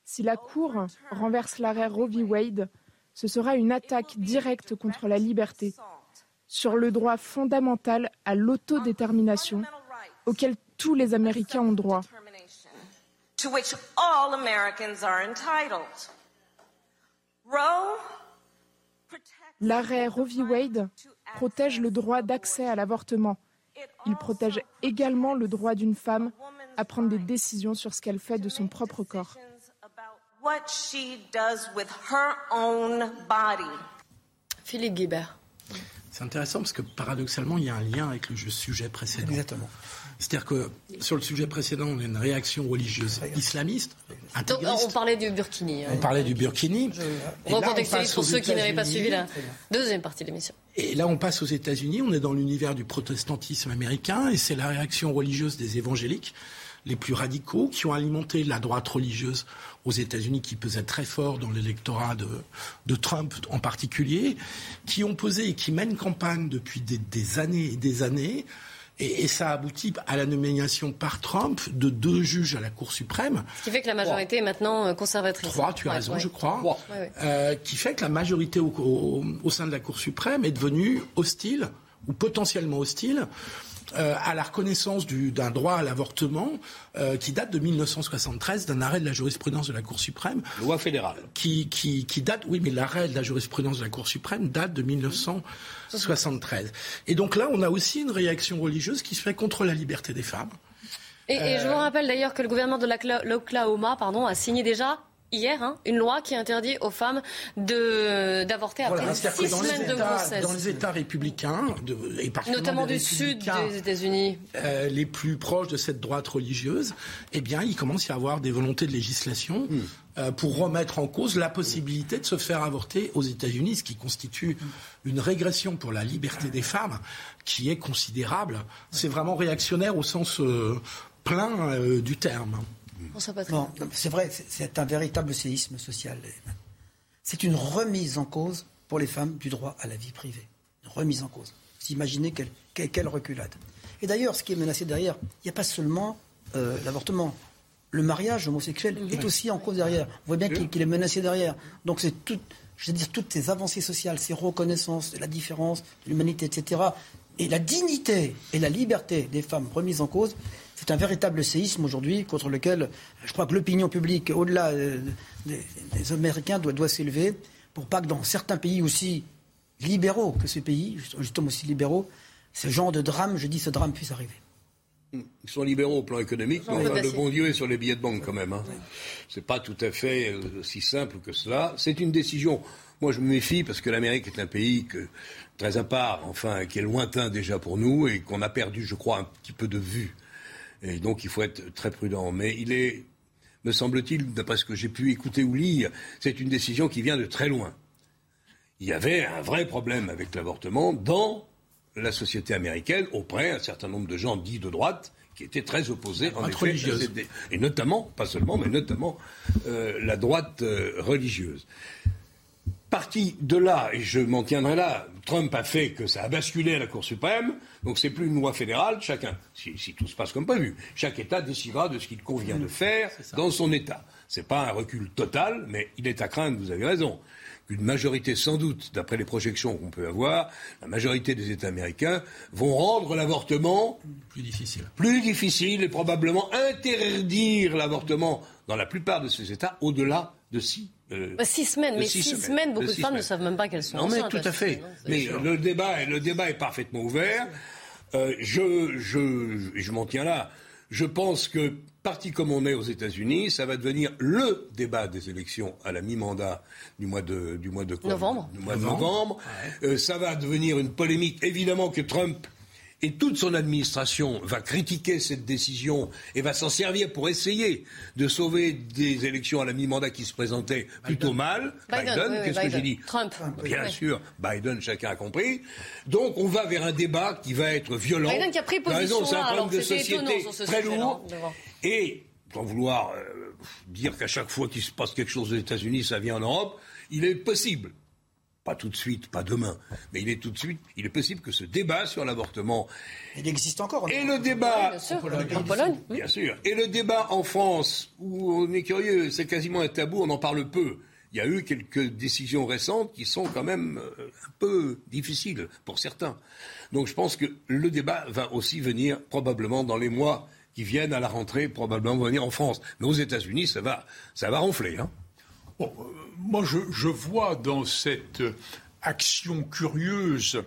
Si la Cour renverse l'arrêt Roe v. Wade, ce sera une attaque directe contre la liberté, sur le droit fondamental à l'autodétermination auquel tous les Américains ont droit. L'arrêt Roe v. Wade protège le droit d'accès à l'avortement. Il protège également le droit d'une femme à prendre des décisions sur ce qu'elle fait de son propre corps. Philippe Guibert. C'est intéressant parce que paradoxalement, il y a un lien avec le sujet précédent. Exactement. C'est-à-dire que sur le sujet précédent, on a une réaction religieuse islamiste. Donc, on parlait du Burkini. On parlait du Burkini. Je recontextualise pour ceux qui n'avaient pas suivi la deuxième partie de l'émission. Et là, on passe aux États-Unis, on est dans l'univers du protestantisme américain, et c'est la réaction religieuse des évangéliques les plus radicaux qui ont alimenté la droite religieuse aux États-Unis qui pesait très fort dans l'électorat de, de, Trump en particulier, qui ont posé et qui mènent campagne depuis des, des années et des années et, ça aboutit à la nomination par Trump de deux juges à la Cour suprême. Ce qui fait que la majorité est maintenant euh, conservatrice. Trois, tu as raison, je crois. Euh, qui fait que la majorité au, au, sein de la Cour suprême est devenue hostile ou potentiellement hostile euh, à la reconnaissance d'un droit à l'avortement euh, qui date de 1973 d'un arrêt de la jurisprudence de la Cour suprême. Loi fédérale. Qui, qui, qui date, oui, mais l'arrêt de la jurisprudence de la Cour suprême date de 1973. Et donc là, on a aussi une réaction religieuse qui se fait contre la liberté des femmes. Et, et je vous euh, rappelle d'ailleurs que le gouvernement de l'Oklahoma pardon, a signé déjà hier, hein, une loi qui interdit aux femmes d'avorter après six semaines de grossesse. Dans les États républicains, de, et notamment du sud des États-Unis, euh, les plus proches de cette droite religieuse, eh bien, il commence à y avoir des volontés de législation. Hmm. Euh, pour remettre en cause la possibilité de se faire avorter aux États-Unis, ce qui constitue une régression pour la liberté des femmes qui est considérable. C'est vraiment réactionnaire au sens euh, plein du terme. C'est vrai, c'est un véritable séisme social. C'est une remise en cause pour les femmes du droit à la vie privée. Une remise en cause. Vous imaginez quelle, quelle reculade. Et d'ailleurs, ce qui est menacé derrière, il n'y a pas seulement l'avortement le mariage homosexuel est aussi en cause derrière. On voit bien qu'il est menacé derrière. Donc c'est tout, je veux dire, toutes ces avancées sociales, ces reconnaissances de la différence, de l'humanité, etc. Et la dignité et la liberté des femmes remises en cause, c'est un véritable séisme aujourd'hui contre lequel je crois que l'opinion publique, au-delà euh, des, Américains, doit, doit s'élever pour pas que dans certains pays aussi libéraux que ces pays, justement aussi libéraux, ce genre de drame, je dis ce drame puisse arriver. Ils sont libéraux au plan économique, mais le bon Dieu est sur les billets de banque quand même. Hein. C'est pas tout à fait euh, si simple que cela. C'est une décision. Moi, je me méfie parce que l'Amérique est un pays très à part, enfin, qui est lointain déjà pour nous et qu'on a perdu, je crois, un petit peu de vue. Et donc, il faut être très prudent. Mais il est, me semble-t-il, d'après ce que j'ai pu écouter ou lire, c'est une décision qui vient de très loin. Il y avait un vrai problème avec l'avortement dans la société américaine auprès d'un certain nombre de gens dits de droite qui étaient très opposés en effet, et notamment, pas seulement, mais notamment euh, la droite euh, religieuse. Parti de là, et je m'en tiendrai là, Trump a fait que ça a basculé à la Cour suprême, donc c'est plus une loi fédérale, chacun, si, tout se passe comme prévu, chaque État décidera de ce qu'il convient de faire dans son État. C'est pas un recul total, mais il est à craindre, vous avez raison, une majorité, sans doute, d'après les projections qu'on peut avoir, la majorité des États américains vont rendre l'avortement plus difficile. Plus difficile et probablement interdire l'avortement dans la plupart de ces États au-delà de six euh, bah, six semaines, mais six, semaines, beaucoup de, femmes ne savent même pas qu'elles sont non, enceintes. Non, mais tout à fait. mais le débat, le débat est parfaitement ouvert. Euh, je, je, je m'en tiens là. Je pense que, parti comme on est aux États-Unis, ça va devenir le débat des élections à la mi-mandat du mois de, du mois de novembre. Du mois de novembre. Euh, ça va devenir une polémique, évidemment, que Trump et toute son administration va critiquer cette décision et va s'en servir pour essayer de sauver des élections à la mi-mandat qui se présentaient plutôt mal. Biden, qu'est-ce que j'ai dit Trump. Bien sûr, Biden, chacun a compris. Donc on va vers un débat qui va être violent. Biden qui a pris position c'est un problème de société très lourd. Et sans vouloir euh, dire qu'à chaque fois qu'il se passe quelque chose aux États-Unis, ça vient en Europe, il est possible pas tout de suite, pas demain, mais il est tout de suite, il est possible que ce débat sur l'avortement. Il existe encore. Et le débat. en Pologne. Bien sûr. Et le débat en France, où on est curieux, c'est quasiment un tabou, on en parle peu. Il y a eu quelques décisions récentes qui sont quand même euh, un peu difficiles pour certains. Donc je pense que le débat va aussi venir probablement dans les mois qui viennent à la rentrée, probablement venir en France. Mais aux États-Unis, ça va, ça va ronfler. Hein. Euh, moi, je, vois dans cette action curieuse,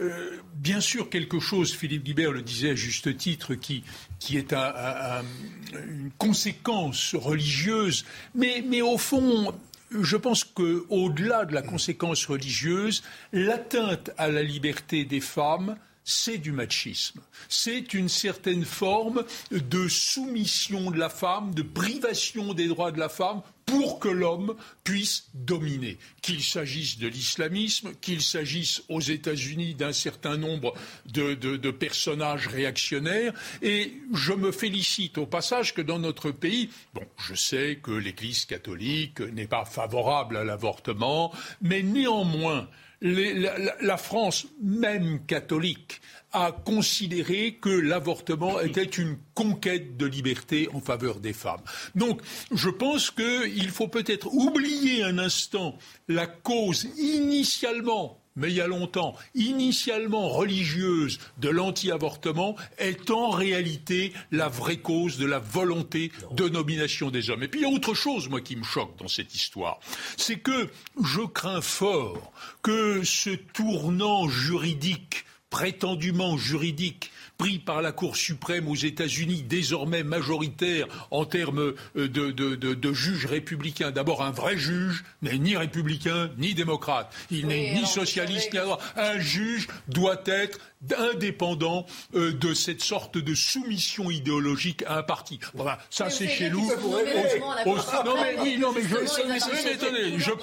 euh, bien sûr quelque chose, Philippe Guibert le disait à juste titre, qui, qui est une conséquence religieuse, mais, mais au fond, je pense qu'au-delà de la conséquence religieuse, l'atteinte à la liberté des femmes, c'est du machisme. C'est une certaine forme de soumission de la femme, de privation des droits de la femme pour que l'homme puisse dominer. Qu'il s'agisse de l'islamisme, qu'il s'agisse aux États-Unis d'un certain nombre de, personnages réactionnaires. Et je me félicite au passage que dans notre pays, bon, je sais que l'Église catholique n'est pas favorable à l'avortement, mais néanmoins, la, France, même catholique, a considéré que l'avortement était une conquête de liberté en faveur des femmes. Donc, je pense qu'il faut peut-être oublier un instant la cause initialement mais il y a longtemps, initialement religieuse de l'anti-avortement, est en réalité la vraie cause de la volonté de nomination des hommes. Et puis il y a autre chose, moi, qui me choque dans cette histoire. C'est que je crains fort que ce tournant juridique prétendument juridique pris par la Cour suprême aux États-Unis, désormais majoritaire en termes euh, de, de, juges républicains. D'abord, un vrai juge n'est ni républicain ni démocrate. Il n'est ni socialiste ni Un juge doit être indépendant euh, de cette sorte de soumission idéologique à un parti. Voilà, ça c'est chez nous. Non mais oui, non mais je, je,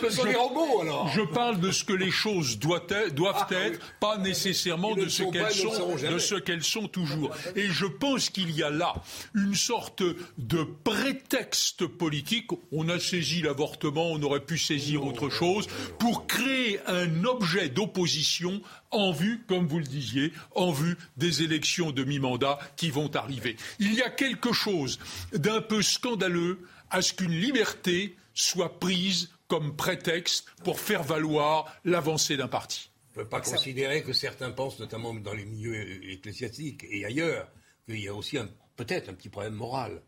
je parle de ce que les choses doivent être, doivent ah, être pas nécessairement de ce qu'elles sont, de ce qu'elles sont toujours. Et je pense qu'il y a là une sorte de prétexte politique. On a saisi l'avortement, on aurait pu saisir autre chose pour créer un objet d'opposition en vue, comme vous le disiez, en vue des élections de mi-mandat qui vont arriver. Il y a quelque chose d'un peu scandaleux à ce qu'une liberté soit prise comme prétexte pour faire valoir l'avancée d'un parti. On ne peut pas considérer que certains pensent, notamment dans les milieux ecclésiastiques et ailleurs, qu'il y a aussi peut-être un petit problème moral.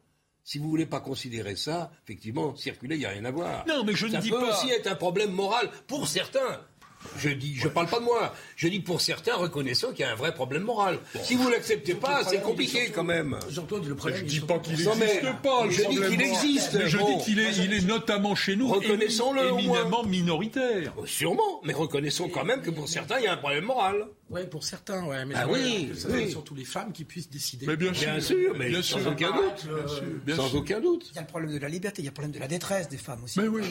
Si vous ne voulez pas considérer ça, effectivement, circuler, il n'y a rien à voir. Non, mais je ne dis pas. Ça peut aussi être un problème moral pour certains. Je dis, je parle pas de moi. Je dis pour certains, reconnaissons qu'il y a un vrai problème moral. Si vous l'acceptez pas, c'est compliqué quand même. Jean-Claude, le problème. Je dis pas qu'il n'existe pas. Je dis qu'il existe. Mais je dis qu'il est, il est notamment chez nous reconnaissons-le éminemment minoritaire. Oh, sûrement, mais reconnaissons quand même que pour certains, il y a un problème moral. Oui, pour certains, ouais. Mais ah oui, oui. surtout les femmes qui puissent décider. Mais bien sûr, mais sans aucun doute. sans aucun doute. Il y a le problème de la liberté, il y a le problème de la détresse des femmes aussi. Mais oui.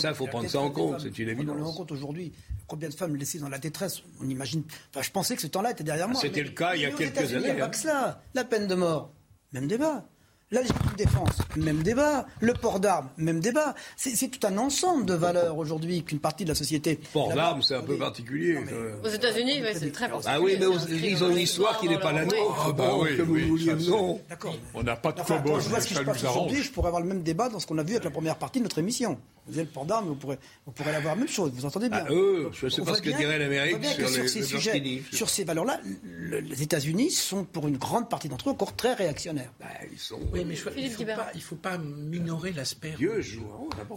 Ça, il faut prendre ça en compte, c'est une évidence. On le rend compte aujourd'hui. Combien de femmes laissées dans la détresse On imagine. Enfin, je pensais que ce temps-là était derrière moi. C'était le cas il y a quelques années. Il n'y a pas que cela. La peine de mort, même débat. La légitime défense, même débat. Le port d'armes, même débat. C'est tout un ensemble de valeurs aujourd'hui qu'une partie de la société. Port d'armes, c'est un peu particulier. Aux États-Unis, c'est très particulier. Ah oui, mais ils ont une histoire qui n'est pas la nôtre. Ah bah oui, non. On n'a pas de enfin, je vois ce qui se passe aujourd'hui, je pourrais avoir le même débat dans ce qu'on a vu avec la première partie de notre émission. Vous avez le port d'armes, vous pourrez, vous pourrez avoir la même chose. Vous entendez bien ah, eux, Je ne sais pas ce que dirait l'Amérique sur, sur, ces sujets, sur ces valeurs-là. Les États-Unis sont, pour une grande partie d'entre eux, encore très réactionnaires. Bah, ils sont. Oui, mais il ne faut, pas minorer l'aspect. Dieu joue.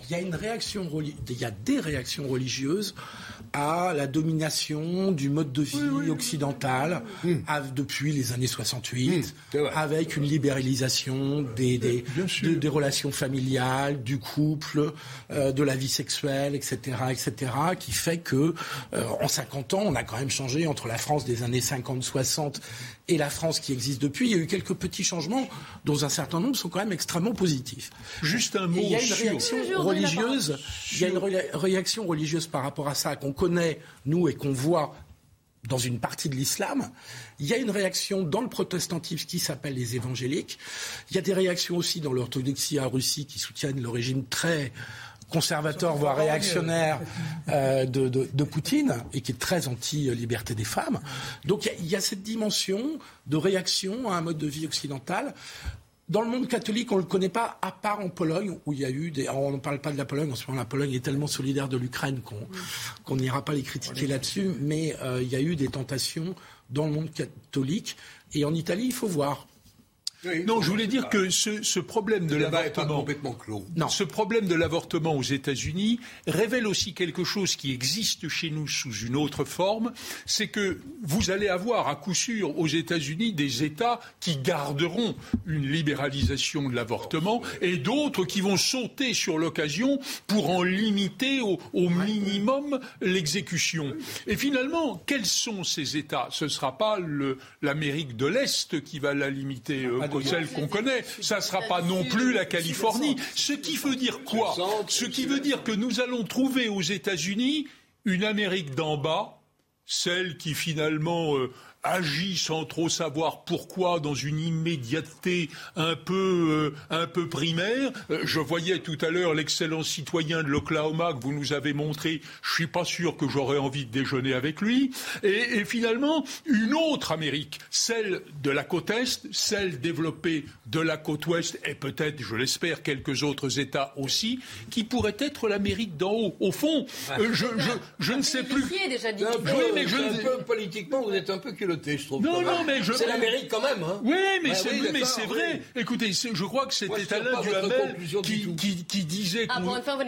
Il y a une réaction, il y a des réactions religieuses à la domination du mode de vie occidental depuis les années 68, mmh, avec une libéralisation des, des, des relations familiales, du couple. Euh, de la vie sexuelle, etc., etc., qui fait que euh, en 50 ans, on a quand même changé entre la France des années 50-60 et la France qui existe depuis. Il y a eu quelques petits changements, dont un certain nombre sont quand même extrêmement positifs. Juste un mot. il y a une réaction religieuse. Il y a une réaction religieuse par rapport à ça qu'on connaît nous et qu'on voit dans une partie de l'islam. Il y a une réaction dans le protestantisme qui s'appelle les évangéliques. Il y a des réactions aussi dans l'orthodoxie à Russie qui soutiennent le régime très conservateur, voire réactionnaire euh, de, Poutine, et qui est très anti-liberté des femmes. Donc il y, a cette dimension de réaction à un mode de vie occidental. Dans le monde catholique, on ne le connaît pas, à part en Pologne, où il y a eu des... on ne parle pas de la Pologne, en ce moment, la Pologne est tellement solidaire de l'Ukraine qu'on n'ira pas les critiquer là-dessus, mais euh, il y a eu des tentations dans le monde catholique. Et en Italie, il faut voir non, je voulais dire que ce, problème de l'avortement, complètement clos. Non. ce problème de l'avortement aux États-Unis révèle aussi quelque chose qui existe chez nous sous une autre forme, c'est que vous allez avoir à coup sûr aux États-Unis des États qui garderont une libéralisation de l'avortement et d'autres qui vont sauter sur l'occasion pour en limiter au, minimum l'exécution. Et finalement, quels sont ces États? Ce ne sera pas l'Amérique de l'Est qui va la limiter. Euh, celle qu'on connaît. Ça ne sera pas non plus la Californie. Ce qui veut dire quoi? Ce qui veut dire que nous allons trouver aux États-Unis une Amérique d'en bas, celle qui finalement euh, agit sans trop savoir pourquoi dans une immédiateté un peu, euh, un peu primaire. Euh, je voyais tout à l'heure l'excellent citoyen de l'Oklahoma que vous nous avez montré. Je suis pas sûr que j'aurais envie de déjeuner avec lui. Et, et, finalement, une autre Amérique, celle de la côte Est, celle développée de la côte Ouest et peut-être, je l'espère, quelques autres États aussi, qui pourrait être l'Amérique d'en haut. Au fond, euh, je, je, je, ne sais plus. Déjà dit. oui, mais je... politiquement, vous êtes un peu je trouve. Non, non, mais je. C'est l'Amérique quand même, hein. Oui, mais bah c'est vrai. Écoutez, je crois que c'était Alain Duhamel qui, qui, disait ah,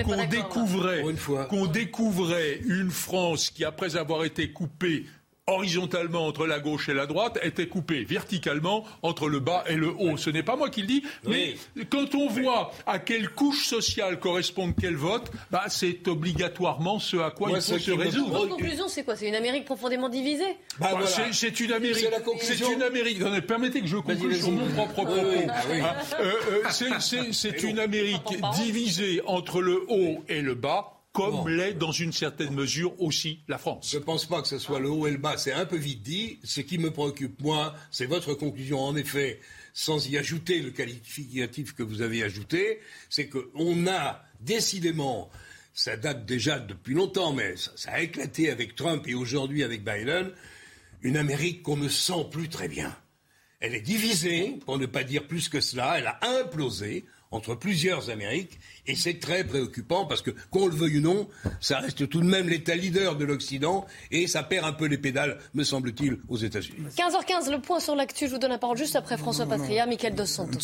qu'on découvrait, qu'on découvrait une France qui, après avoir été coupée horizontalement entre la gauche et la droite était coupée verticalement entre le bas et le haut. Ce n'est pas moi qui le dis, mais quand on voit à quelle couche sociale correspond quel vote, bah, c'est obligatoirement ce à quoi il faut se résoudre. Votre conclusion, c'est quoi? C'est une Amérique profondément divisée? Bah, bah, C'est une Amérique. C'est une Amérique. Permettez que je conclue sur mon propre propos. Hein, euh, euh, c'est une Amérique divisée entre le haut et le bas comme l'est dans une certaine mesure aussi la France. Je ne pense pas que ce soit le haut et le bas, c'est un peu vite dit. Ce qui me préoccupe, moi, c'est votre conclusion, en effet, sans y ajouter le qualificatif que vous avez ajouté, c'est qu'on a décidément, ça date déjà depuis longtemps, mais ça, ça a éclaté avec Trump et aujourd'hui avec Biden, une Amérique qu'on ne sent plus très bien. Elle est divisée, pour ne pas dire plus que cela, elle a implosé entre plusieurs Amériques, et c'est très préoccupant parce que, qu'on le veuille ou non, ça reste tout de même l'État leader de l'Occident, et ça perd un peu les pédales, me semble-t-il, aux États-Unis. 15h15, le point sur l'actu, je vous donne la parole juste après François Patria, Michael Dos Santos.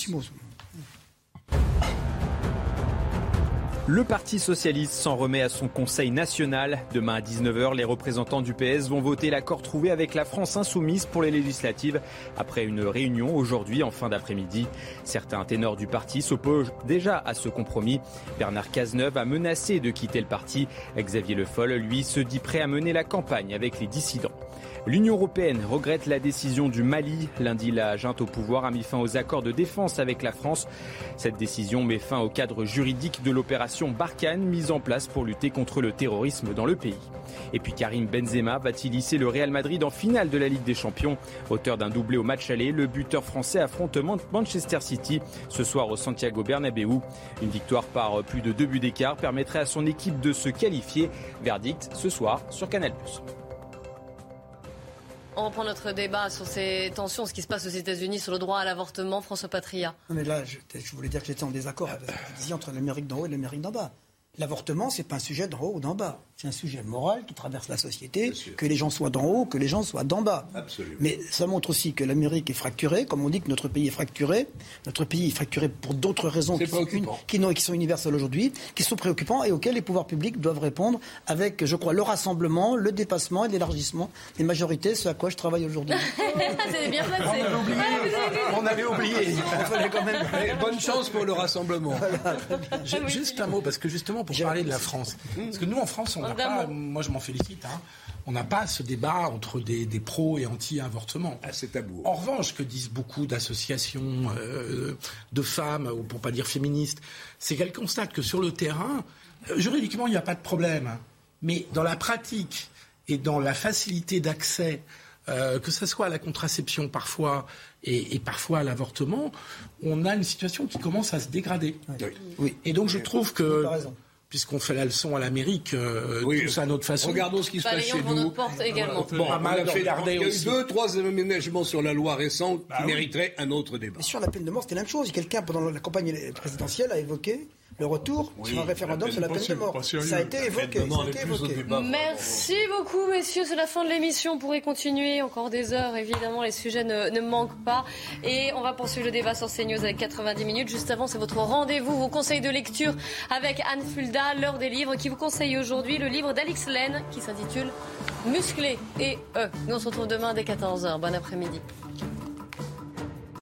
Le Parti socialiste s'en remet à son Conseil national. Demain à 19h, les représentants du PS vont voter l'accord trouvé avec la France insoumise pour les législatives après une réunion aujourd'hui en fin d'après-midi. Certains ténors du parti s'opposent déjà à ce compromis. Bernard Cazeneuve a menacé de quitter le parti. Xavier Le Foll, lui, se dit prêt à mener la campagne avec les dissidents. L'Union européenne regrette la décision du Mali. Lundi, la junte au pouvoir a mis fin aux accords de défense avec la France. Cette décision met fin au cadre juridique de l'opération Barkhane mise en place pour lutter contre le terrorisme dans le pays. Et puis Karim Benzema va-t-il hisser le Real Madrid en finale de la Ligue des Champions? Auteur d'un doublé au match aller, le buteur français affronte Manchester City ce soir au Santiago Bernabéu. Une victoire par plus de deux buts d'écart permettrait à son équipe de se qualifier. Verdict ce soir sur Canal+. On reprend notre débat sur ces tensions, ce qui se passe aux États-Unis sur le droit à l'avortement. François Patria. mais là, je, voulais dire que j'étais en désaccord avec ce vous entre l'Amérique d'en haut et l'Amérique d'en bas. L'avortement, c'est pas un sujet d'en haut ou d'en bas. C'est un sujet moral qui traverse la société, que les gens soient d'en haut, que les gens soient d'en bas. Mais ça montre aussi que l'Amérique est fracturée, comme on dit que notre pays est fracturé. Notre pays est fracturé pour d'autres raisons qui sont, qui, sont, universelles aujourd'hui, qui sont préoccupants et auxquelles les pouvoirs publics doivent répondre avec, je crois, le rassemblement, le dépassement et l'élargissement des majorités, ce à quoi je travaille aujourd'hui. <laughs> C'est bien placé. On avait oublié. On avait quand <laughs> même... Bonne chance pour le rassemblement. Juste un mot, parce que justement, pour parler de la France. Parce que nous, en France, on n'a pas, moi je m'en félicite, hein, on n'a pas ce débat entre des, pros et anti-avortement. Ah, c'est tabou. En revanche, ce que disent beaucoup d'associations euh, de femmes, ou pour pas dire féministes, c'est qu'elles constatent que sur le terrain, euh, juridiquement, il n'y a pas de problème. Mais dans la pratique et dans la facilité d'accès euh, que ce soit à la contraception parfois et, parfois à l'avortement, on a une situation qui commence à se dégrader. Oui. Et donc je trouve que puisqu'on fait la leçon à l'Amérique, euh, tous à notre façon. Regardons ce qui se passe chez nous. Également. Bon, on a fait, il y a eu deux, trois aménagements sur la loi récente bah qui mériteraient un autre débat. Mais sur la peine de mort, c'était la même chose. Quelqu'un, pendant la campagne présidentielle, a évoqué le retour sur un référendum sur la peine de mort. Ça a été évoqué. Merci beaucoup, messieurs. C'est la fin de l'émission. On pourrait continuer encore des heures. Évidemment, les sujets ne, manquent pas. Et on va poursuivre le débat sur CNews avec 90 minutes. Juste avant, c'est votre rendez-vous, vos conseils de lecture avec Anne Fulda, l'heure des livres, qui vous conseille aujourd'hui le livre d'Alix Len qui s'intitule Musclé et eux. Nous on se retrouve demain dès 14h. Bon après-midi.